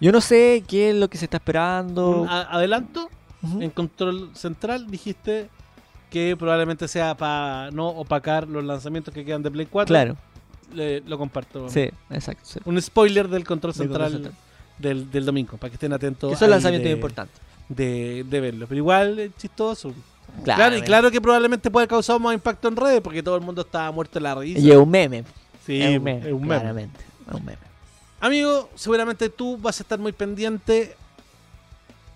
Yo no sé qué es lo que se está esperando. A- adelanto, en control central dijiste que probablemente sea para no opacar los lanzamientos que quedan de Play 4. Claro, Le- lo comparto. sí, exacto. sí. Un spoiler del control Del control central del, del domingo, para que estén atentos. Que son ahí lanzamientos de-. De, de verlo. Pero igual es chistoso. Claro, Claro, y claro que probablemente puede causar más impacto en redes porque todo el mundo estaba muerto de la risa. Y es un meme. sí, es un meme. es un meme. Claramente. Es un meme. Amigo, seguramente tú vas a estar muy pendiente.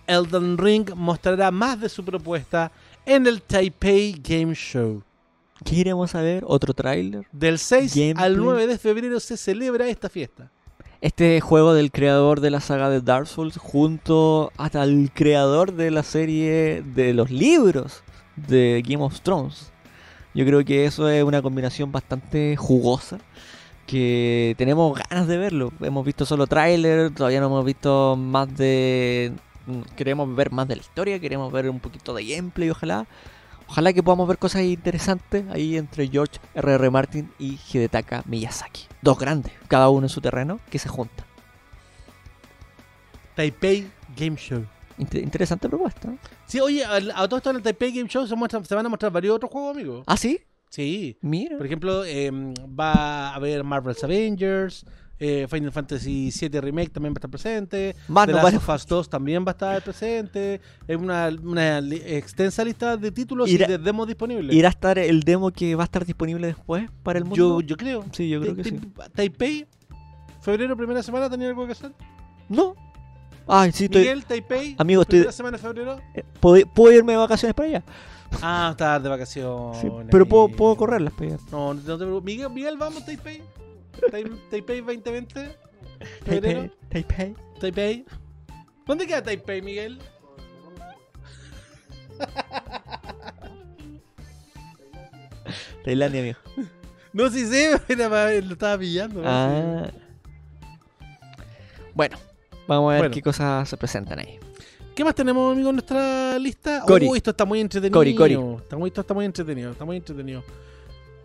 Elden Ring mostrará más de su propuesta en el Taipei Game Show. ¿Qué iremos a ver? ¿Otro tráiler? Del 6 Gameplay. al 9 de febrero se celebra esta fiesta. Este juego del creador de la saga de Dark Souls junto hasta el creador de la serie de los libros de Game of Thrones. Yo creo que eso es una combinación bastante jugosa que tenemos ganas de verlo. Hemos visto solo tráiler, todavía no hemos visto más de queremos ver más de la historia, queremos ver un poquito de gameplay, ojalá. Ojalá que podamos ver cosas interesantes ahí entre George R.R. Martin y Hidetaka Miyazaki. Dos grandes, cada uno en su terreno, que se juntan. Taipei Game Show. Inter- interesante propuesta. ¿no? Sí, oye, a, a todo esto en el Taipei Game Show se, muestran- se van a mostrar varios otros juegos, amigo. ¿Ah, sí? Sí. Mira. Por ejemplo, em, va a haber Marvel's Avengers, eh, Final Fantasy VII Remake también va a estar presente, Más The no Last of Us 2 también va a estar presente, es una, una li- extensa lista de títulos Irá- y de demos disponibles. ¿Irá a estar el demo que va a estar disponible después para el mundo? yo, yo creo. Sí, yo creo que sí. ta- Taipei, febrero, primera semana, ¿tenía algo que hacer? No. Ay, sí, estoy... Miguel, Taipei, Amigo, estoy- primera semana de febrero. eh, ¿puedo, puedo irme de vacaciones para allá? Ah, estar de vacaciones. Sí, pero puedo, puedo correrlas allá. No, no te preocupes. Miguel, Miguel, vamos, Taipei. Tai- Taipei 2020. Febrero. Taipei. Taipei. Taipei. ¿Dónde queda Taipei, Miguel? Tailandia, amigo. No, sí sé, lo estaba pillando. Ah. Bueno, vamos a ver Bueno. qué cosas se presentan ahí. ¿Qué más tenemos, amigo, en nuestra lista? Cory. Uy, esto está muy entretenido. Cory, Cory. Está muy, esto está muy entretenido, está muy entretenido.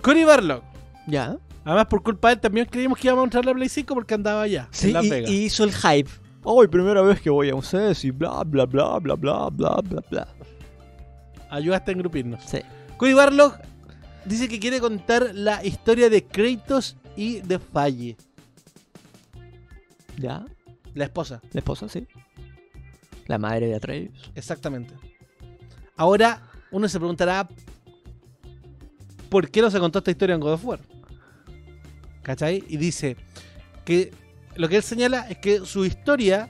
Cory Barlock. Ya. Además, por culpa de él, también creímos que íbamos a entrar a la Play 5 porque andaba allá, Sí, en Las y, Vegas. y hizo el hype. Hoy, primera vez que voy a un CES y bla, bla, bla, bla, bla, bla, bla, bla. Ayudaste a engrupirnos. Sí. Cory Barlock dice que quiere contar la historia de Kratos y de Falle, ¿Ya? la esposa. La esposa, sí. La madre de Atreus. Exactamente. Ahora, uno se preguntará ¿por qué no se contó esta historia en God of War? ¿Cachai? Y dice que lo que él señala es que su historia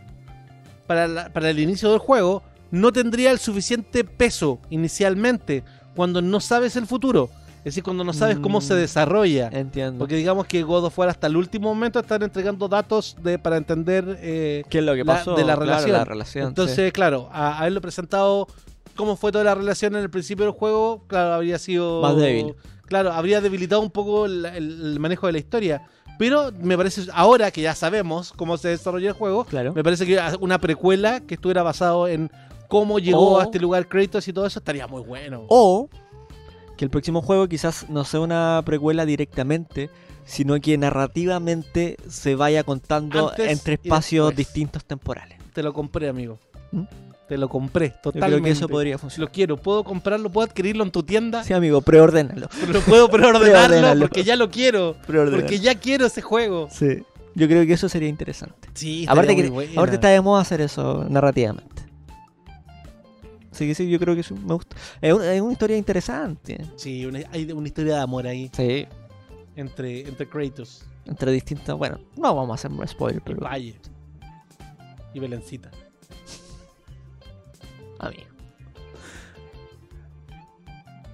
para, la- para el inicio del juego no tendría el suficiente peso inicialmente cuando no sabes el futuro. decir, cuando no sabes cómo se Mm. desarrolla. Entiendo. Porque digamos que God of War hasta el último momento están entregando datos de, para entender eh, ¿Qué es lo que la- pasó? de la Claro, relación. la relación, Entonces, claro, a haberlo presentado cómo fue toda la relación en el principio del juego, claro, habría sido... Más débil. Claro, habría debilitado un poco el, manejo de la historia. Pero me parece, ahora que ya sabemos cómo se desarrolla el juego. Claro. me parece que una precuela que estuviera basado en cómo llegó O- a este lugar Kratos y todo eso estaría muy bueno. O que el próximo juego quizás no sea una precuela directamente, sino que narrativamente se vaya contando Antes entre espacios distintos temporales. Te lo compré, amigo. ¿Mm? Te lo compré, Yo totalmente. creo que eso podría funcionar. Lo quiero, puedo comprarlo, puedo adquirirlo en tu tienda, Sí, amigo, preordénalo. pero lo puedo preordenarlo porque ya lo quiero. Porque ya quiero ese juego. Sí. Yo creo que eso sería interesante. Sí, Aparte, que, buena. aparte está de moda hacer eso narrativamente. Así que sí, yo creo que sí, me gusta. Es una, es una historia interesante. Sí, una- hay una historia de amor ahí Sí. entre, entre Kratos Entre distintas. Bueno, no vamos a hacer un spoiler, pero. Valle y Belencita. Amigo.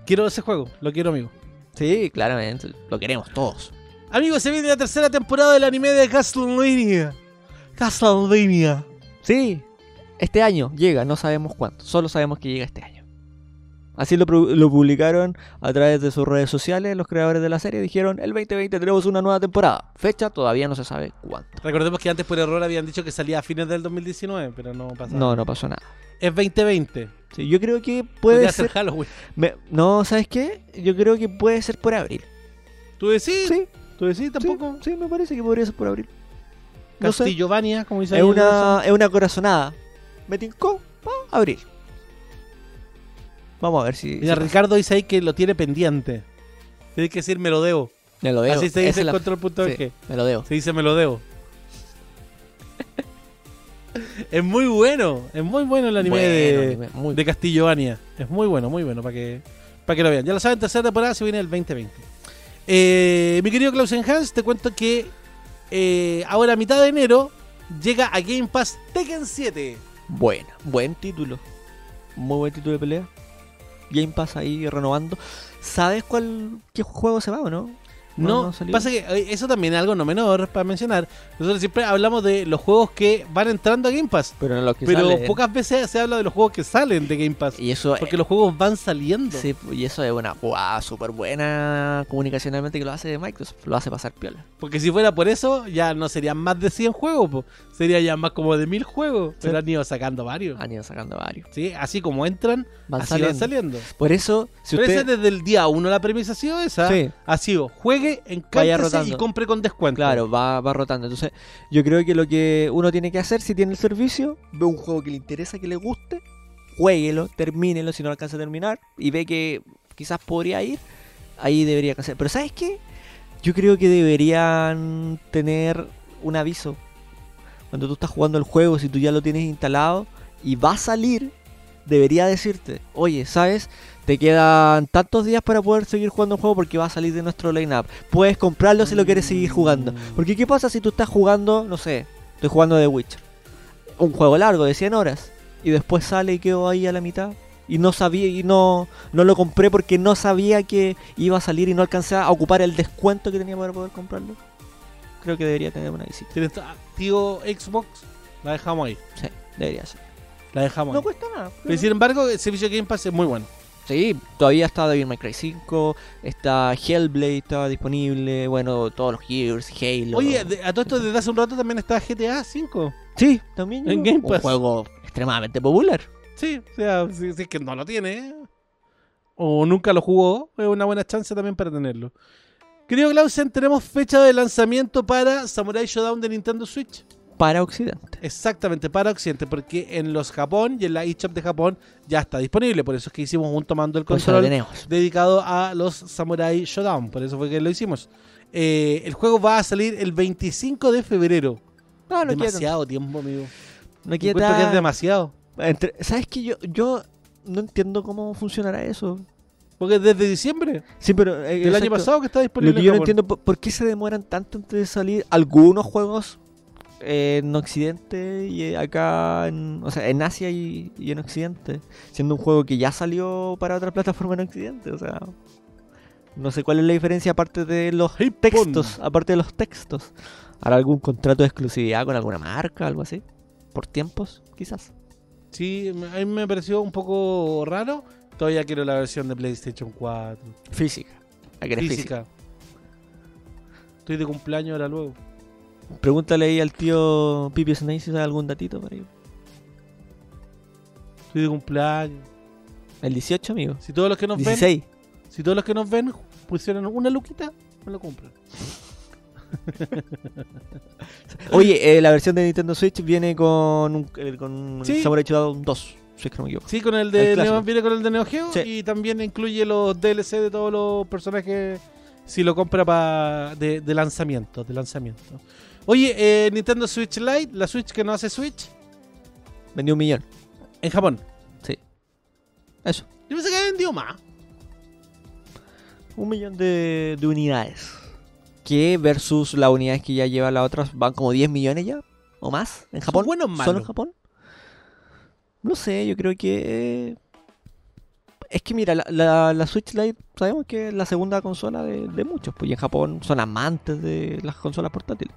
Quiero ese juego, lo quiero, amigo. Sí, claramente. Lo queremos todos. Amigos, se viene la tercera temporada del anime de Castlevania. Castlevania. Sí, este año llega, no sabemos cuánto, solo sabemos que llega este año. Así lo, lo publicaron a través de sus redes sociales los creadores de la serie. Dijeron, el 2020 tenemos una nueva temporada. Fecha todavía no se sabe cuánto. Recordemos que antes por error habían dicho que salía a fines del 2019, pero no pasa No, no pasó nada. Es 2020. Sí, yo creo que Puede ser. Halloween. me- no, ¿sabes qué? Yo creo que puede ser por abril. ¿Tú decís? Sí, ¿Tú decís tampoco? sí, me parece que podría ser por abril. No sé. Castillovania, como dice Es ahí una, es una corazonada. Me tincó, pa, abril. Vamos a ver si... Mira, si pasa. Ricardo dice ahí que lo tiene pendiente. Tiene que decir me lo debo. Me lo debo. Así se Esa dice es control.org. sí, me lo debo. Se dice me lo debo. es muy bueno. Es muy bueno el anime Bueno, de, anime, muy de Castillovania. Es muy bueno, muy bueno para que, para que lo vean. Ya lo saben, tercera temporada se viene el 2020. Eh, mi querido Klaus Hans, te cuento que eh, ahora a mitad de enero llega a Game Pass Tekken 7. buena. Buen título. Muy buen título de pelea. Game Pass ahí renovando. ¿Sabes cuál qué juego se va o no? No, pasa que eh, eso también es algo no menor para mencionar. Nosotros siempre hablamos de los juegos que van entrando a Game Pass, Pero no los que pero salen. pocas veces se habla de los juegos que salen de Game Pass, Y eso, porque los juegos van saliendo. sí, y eso es una jugada súper buena comunicacionalmente que lo hace Microsoft. Lo hace pasar piola. Porque si fuera por eso, ya no serían más de 100 juegos, po. sería ya más como de 1000 juegos, pero han ido sacando varios. Han ido sacando varios. ¿sí? Así como entran, Van así saliendo. van saliendo. Por eso, si pero usted... ese desde el día 1 la premisa ha sido esa. Sí. Ha sido juegue, Vaya encártese y compre con descuento. Claro, va, va rotando. Entonces, yo creo que lo que uno tiene que hacer si tiene el servicio, ve un juego que le interesa, que le guste, jueguelo, termínelo si no lo alcanza a terminar y ve que quizás podría ir, ahí debería hacer. Pero ¿sabes qué? Yo creo que deberían tener un aviso. Cuando tú estás jugando el juego, si tú ya lo tienes instalado y va a salir, debería decirte, oye, ¿sabes? Te quedan tantos días para poder seguir jugando el juego porque va a salir de nuestro line-up. Puedes comprarlo si lo quieres seguir jugando. Porque ¿qué pasa si tú estás jugando, no sé, estoy jugando The Witcher? Un juego largo de 100 horas. Y después sale y quedo ahí a la mitad. Y no sabía, y no, no lo compré porque no sabía que iba a salir y no alcancé a ocupar el descuento que tenía para poder comprarlo. Creo que debería tener una visita. Tienes activo Xbox, la dejamos ahí. Sí, debería ser. La dejamos No ahí. cuesta nada. Pero sin embargo, el servicio de Game Pass es muy bueno. Sí, todavía está Devil May Cry 5, está Hellblade, está disponible, bueno, todos los Gears, Halo. Oye, de- a todo esto desde hace un rato también está GTA 5. sí, también en. Game Pass. Un juego extremadamente popular. Sí, o sea, si, si es que no lo tiene, ¿eh? o nunca lo jugó, es una buena chance también para tenerlo. Querido Clausen, tenemos fecha de lanzamiento para Samurai Showdown de Nintendo Switch. Para Occidente. Exactamente, para Occidente, porque en los Japón y en la eShop de Japón ya está disponible. Por eso es que hicimos un tomando el control dedicado a los Samurai Showdown. Por eso fue que lo hicimos. Eh, el juego va a salir el 25 de febrero. No, no quiero. demasiado tiempo, amigo. No quiero. que es demasiado. Entre- ¿Sabes que yo, yo no entiendo cómo funcionará eso? Porque desde diciembre Sí, pero. eh, del año pasado que está disponible. Lo que en yo no entiendo, ¿por, por qué se demoran tanto antes de salir algunos juegos eh, en Occidente y eh, acá, en, o sea, en Asia y, y en Occidente? Siendo un juego que ya salió para otra plataforma en Occidente, o sea. No sé cuál es la diferencia aparte de los Hey, textos. pon. Aparte de los textos. ¿Hará algún contrato de exclusividad con alguna marca, algo así? ¿Por tiempos, quizás? Sí, a mí me pareció un poco raro. Todavía quiero la versión de PlayStation 4. Física. ¿A que eres física? Física. Estoy de cumpleaños ahora luego. Pregúntale ahí al tío Pipi Snake si sabe algún datito por ahí. Estoy de cumpleaños. El 18, amigo. Si todos los que nos ven, 16. si todos los que nos ven pusieron una luquita, me lo compran. Oye, eh, la versión de Nintendo Switch viene con un, eh, con un Sí. Samurai Shodown 2, si es que no me equivoco. Sí, con el de El. Neo, viene con el de Neo Geo Sí. y también incluye los DLC de todos los personajes si lo compra pa de, de lanzamiento, de lanzamiento. Oye, eh, Nintendo Switch Lite, la Switch que no hace Switch, Vendió un millón. en Japón. Eso. Yo pensé que había vendido más. Un millón de, de unidades. Que versus las unidades que ya lleva las otras van como 10 millones ya. ¿O más? ¿En ¿Son Japón? buenos o ¿Solo en Japón? No sé, yo creo que... Es que mira, la, la- la Switch Lite sabemos que es la segunda consola de, de muchos. Pues y en Japón son amantes de las consolas portátiles.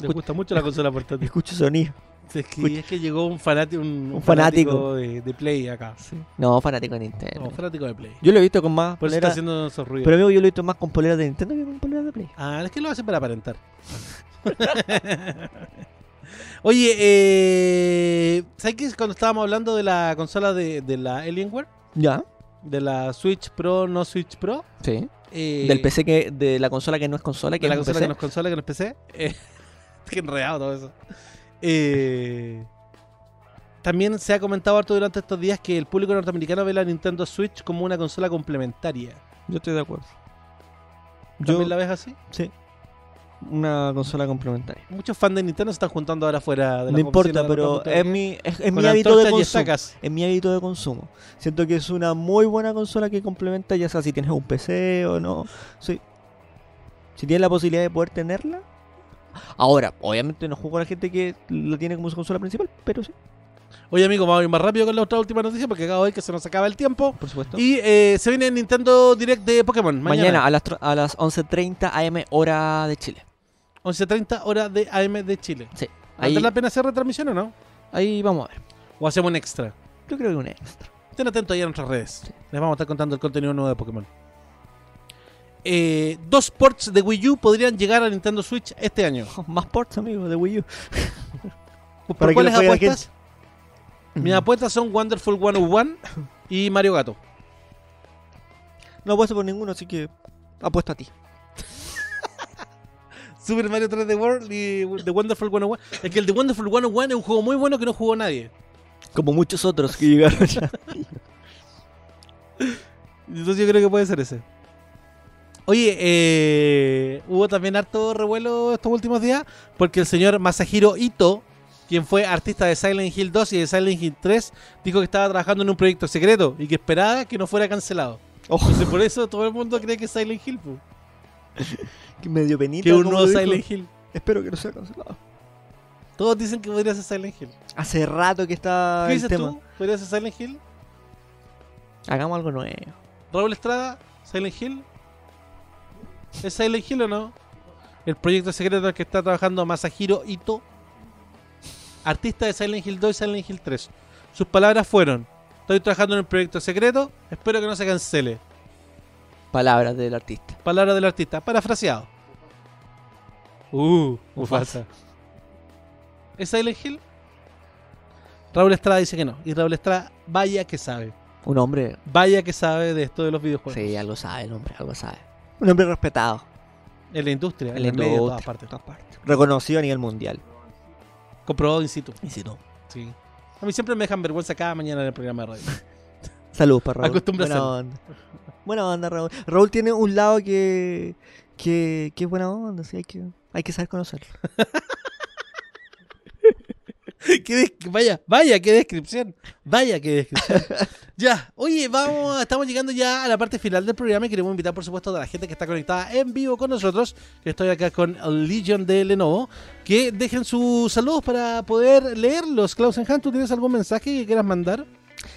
Les gusta mucho la consola portátil. Escucho sonido. Es que, es que llegó un fanático, un, Un fanático. de, de Play acá. No, fanático de Nintendo. No, fanático de Play. Yo lo he visto con más Por poleras- haciendo esos ruidos. Pero amigo, yo lo he visto más con poleras de Nintendo que con poleras de Play. Ah, es que lo hace para aparentar. Oye, eh, ¿sabes que cuando estábamos hablando de la consola de, de la Alienware? Ya. De la Switch Pro, no Switch Pro. Sí. eh, Del PC que... De la consola que no es consola, que de la es consola PC. que no es consola, que no es PC. Eh, qué enredado todo eso. Eh, también se ha comentado harto durante estos días que el público norteamericano ve la Nintendo Switch como una consola complementaria. Yo estoy de acuerdo. ¿También Yo, la ves así? sí. Una consola complementaria. Muchos fans de Nintendo se están juntando ahora fuera de No la importa, pero es mi, es, es mi hábito de consumo. Es mi hábito de consumo. Siento que es una muy buena consola que complementa, ya sea si tienes un PC o no. Sí. Si tienes la posibilidad de poder tenerla. Ahora, obviamente no juego con la gente que lo tiene como su consola principal, pero sí, Oye, amigo, vamos a ir más rápido con la otra última noticia porque acabo de ver que se nos acaba el tiempo. por supuesto. Y eh, se viene el Nintendo Direct de Pokémon mañana, mañana. a las, a las 11.30 am hora de Chile. 11.30 hora de AM de Chile. Sí. ¿Vale Ahí, la pena hacer retransmisión o no? ahí vamos a ver. ¿O hacemos un extra? Yo creo que un extra. Estén atentos ahí a nuestras redes. Les vamos a estar contando el contenido nuevo de Pokémon. Eh, dos ports de Wii U podrían llegar a Nintendo Switch este año. Más ports, amigo, de Wii U. ¿Por Para cuáles apuestas? Mis apuestas son Wonderful 101 y Mario Gato. No apuesto por ninguno, así que apuesto a ti. Super Mario 3D World y The Wonderful 101. Es que el The Wonderful 101 es un juego muy bueno que no jugó nadie. Como muchos otros que llegaron ya. Entonces yo creo que puede ser ese. Oye, eh, hubo también harto revuelo estos últimos días porque el señor Masahiro Ito, quien fue artista de Silent Hill 2 y de Silent Hill 3, dijo que estaba trabajando en un proyecto secreto y que esperaba que no fuera cancelado. Ojo, Entonces por eso todo el mundo cree que es Silent Hill, que medio penita. que un nuevo dijo. Silent Hill. Espero que no sea cancelado. Todos dicen que podría ser Silent Hill. Hace rato que está ¿Qué el dices tema. tú? ¿Podría ser Silent Hill? Hagamos algo nuevo. Raúl Estrada, Silent Hill. ¿Es Silent Hill o no? El proyecto secreto en el que está trabajando Masahiro Ito, artista de Silent Hill 2 y Silent Hill 3. Sus palabras fueron: Estoy trabajando en un proyecto secreto, espero que no se cancele. Palabras del artista. Palabra del artista, parafraseado. Uh, Mufasa. Mufasa. ¿Es Silent Hill? Raúl Estrada dice que no. Y Raúl Estrada, vaya que sabe. Un hombre. Vaya que sabe de esto de los videojuegos. Sí, algo sabe el hombre, algo sabe. Un hombre respetado. En la industria, en, En la medio, en todas partes. todas partes. Reconocido a nivel mundial. Comprobado in situ. Y si no. Sí. A mí siempre me dejan vergüenza cada mañana en el programa de radio. Saludos para Raúl. Acostúmbrase. Buena onda. Buena onda, Raúl. Raúl tiene un lado que. que, que es buena onda, sí, hay que, hay que saber conocerlo. Qué vaya, vaya, qué descripción. Vaya, qué descripción. ya, oye, vamos, estamos llegando ya a la parte final del programa y queremos invitar, por supuesto, a la gente que está conectada en vivo con nosotros, que estoy acá con Legion de Lenovo, que dejen sus saludos para poder leerlos. Clausen Han, ¿tú tienes algún mensaje que quieras mandar?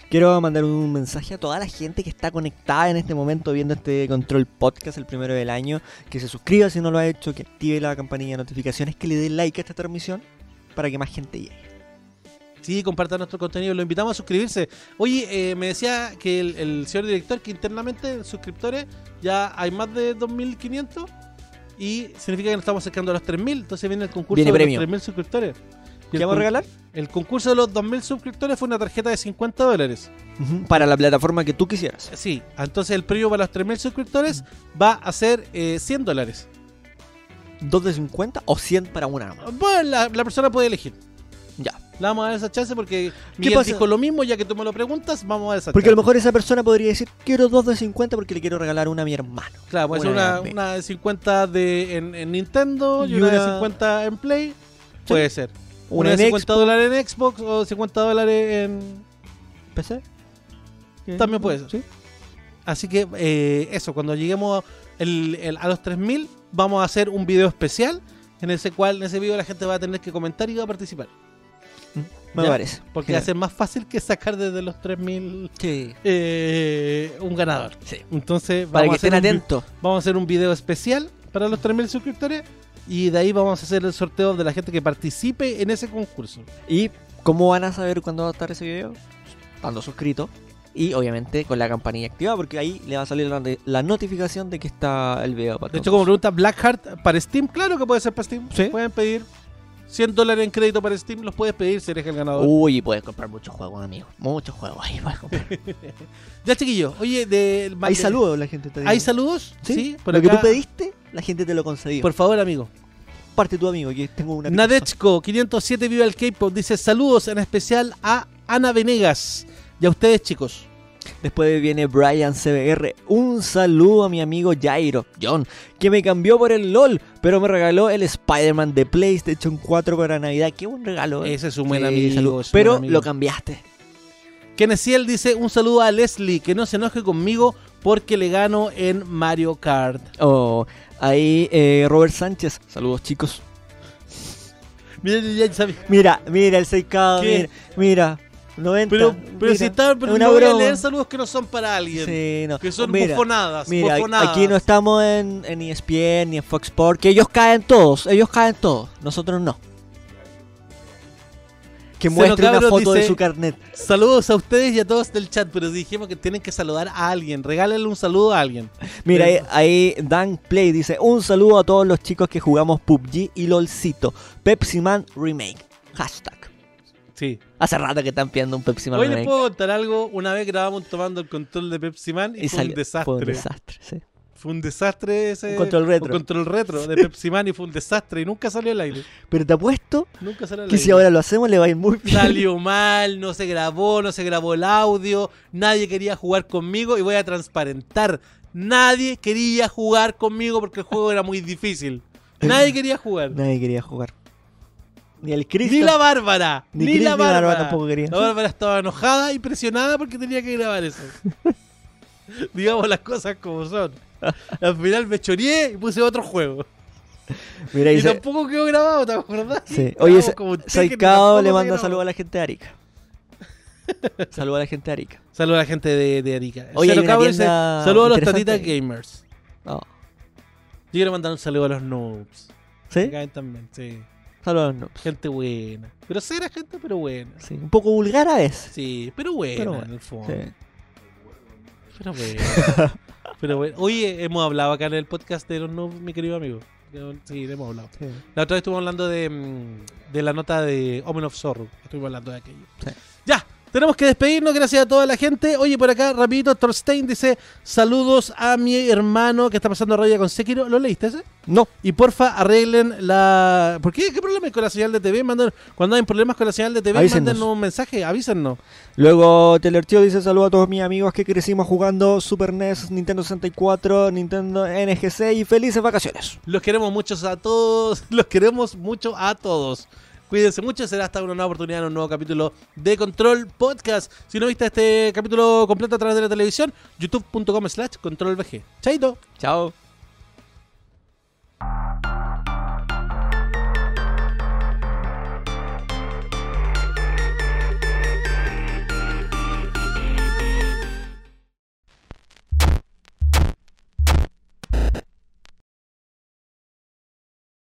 Quiero mandar un mensaje a toda la gente que está conectada en este momento viendo este Control Podcast, el primero del año, que se suscriba si no lo ha hecho, que active la campanilla de notificaciones, que le dé like a esta transmisión para que más gente llegue. Sí, compartan nuestro contenido, lo invitamos a suscribirse. Oye, eh, me decía que el, el señor director que internamente en suscriptores ya hay más de 2.500 y significa que nos estamos acercando a los 3.000, entonces viene el concurso Viene de premio. los 3.000 suscriptores. ¿Qué vamos a regalar? El concurso de los 2.000 suscriptores fue una tarjeta de 50 dólares. Para la plataforma que tú quisieras. Sí, entonces el premio para los 3.000 suscriptores va a ser eh, 100 dólares. ¿2 de 50 o 100 para una? Bueno, la, la persona puede elegir. Le vamos a dar esa chance porque Miguel pasa? dijo lo mismo, ya que tú me lo preguntas, vamos a dar esa Porque a lo mejor esa persona podría decir, quiero 2 de 50 porque le quiero regalar una a mi hermano. Claro, puede ser Una de 50 de, en, en Nintendo y, Y una, de una- 50 en Play. Puede ser. Una, Una de en 50 dólares en Xbox o 50 dólares en... PC. También puede ser. Sí. Así que eh, eso, cuando lleguemos el- el- a los 3000 vamos a hacer un video especial en ese cual en ese video la gente va a tener que comentar y va a participar. Me Ya, parece. Porque va a ser más fácil que sacar desde los 3000 Sí. eh, un ganador. Sí. Entonces Para vamos que estén atentos. vamos a hacer un video especial para los 3000 suscriptores y de ahí vamos a hacer el sorteo de la gente que participe en ese concurso. ¿Y cómo van a saber cuándo va a estar ese video? Estando suscrito. Y obviamente con la campanilla activada, porque ahí le va a salir la, la notificación de que está el video. para De hecho, como pregunta Blackheart para Steam, claro que puede ser para Steam. Sí. Pueden pedir 100 dólares en crédito para Steam, los puedes pedir si eres el ganador. Uy, y puedes comprar muchos juegos, amigo. Muchos juegos ahí puedes comprar. Ya, chiquillo, oye, de, Hay de- saludos, la gente te dice. ¿Hay saludos? Sí, por lo que tú pediste, la gente te lo concedió. Por favor, amigo. parte tu amigo, que tengo una. Nadechko 507 Viva el K-pop dice saludos en especial a Ana Venegas y a ustedes, chicos. Después viene Brian CBR. Un saludo a mi amigo Jairo, John, que me cambió por el LOL, pero me regaló el Spider-Man de PlayStation 4 para Navidad. Qué buen regalo. ¿eh? Ese es un buen Sí, amigo. salud. es un Pero buen amigo. lo cambiaste. Kenesiel dice un saludo a Leslie, que no se enoje conmigo porque le gano en Mario Kart. Oh, ahí eh, Robert Sánchez. Saludos, chicos. Mira. Mira, mira el 6K. ¿Qué? Mira, mira. 90. Pero, pero mira, si está, pero no voy a leer saludos que no son para alguien. Sí, no. Que son mira, bufonadas. Mira, bufonadas. aquí no estamos en, en ESPN ni en Fox Sports, que ellos caen todos, ellos caen todos, nosotros no. Que muestre una foto de su carnet. Saludos a ustedes y a todos del chat, pero dijimos que tienen que saludar a alguien. Regálenle un saludo a alguien. Mira, ahí, Bien. ahí Dan Play dice, un saludo a todos los chicos que jugamos PUBG y LOLcito. Pepsi Man Remake. Hashtag. Sí. Hace rato que están pidiendo un Pepsi Man Hoy les puedo contar algo. Una vez grabamos tomando el control de Pepsi Man y, Y fue salió- un desastre. Fue un desastre, sí. Fue un desastre ese. Un control retro. un control retro de Pepsi Man y fue un desastre y nunca salió al aire. Pero te apuesto Nunca salió al que aire. si ahora lo hacemos le va a ir muy bien. Salió mal, no se grabó, no se grabó el audio, nadie quería jugar conmigo y voy a transparentar. Nadie quería jugar conmigo porque el juego era muy difícil. Nadie quería jugar. Nadie quería jugar. Ni el Chris. Ni la Bárbara. Ni Ni, la ni la Bárbara Bárbara. tampoco querían. La Bárbara estaba enojada y presionada porque tenía que grabar eso. Digamos las cosas como son. Al final me choreé y puse otro juego. Mira, Y dice, tampoco quedó grabado, ¿te acordás? Sí. Oye, y Saikao le manda saludos a la gente de Arica. saludos a la gente de Arica. Saludos a la gente de, de Arica. Oye, Saludos a los tatitas gamers. Oh. Yo quiero mandar un saludo a los noobs. ¿Sí? También, sí. Saludos. Gente buena. Pero será gente, pero buena. Sí, un poco vulgar a veces. Sí, pero buena Pero bueno, en el fondo. Sí. Pero bueno. pero bueno. Oye, hemos hablado acá en el podcast de los noobs, mi querido amigo. Sí, hemos hablado. Sí. La otra vez estuvimos hablando de, mm, de la nota de Omen of Sorrow. Estuvimos hablando de aquello. Sí. Tenemos que despedirnos. Gracias a toda la gente. Oye, por acá, rapidito, Thorstein dice: Saludos a mi hermano que está pasando raya con Sekiro. ¿Lo leíste ese? No. Y porfa, arreglen la. ¿Por qué? ¿Qué problema hay con la señal de TV? Manden... Cuando hay problemas con la señal de TV, Avísennos. mándenos un mensaje, avísennos. Luego Telertio dice saludos a todos mis amigos que crecimos jugando Super NES, Nintendo 64, Nintendo NGC y felices vacaciones. Los queremos muchos a todos. Los queremos mucho a todos. Cuídense mucho, será hasta una nueva oportunidad en un nuevo capítulo de Control Podcast. Si no viste este capítulo completo a través de la televisión, youtube.com slash controlvg. Chaito. Chao.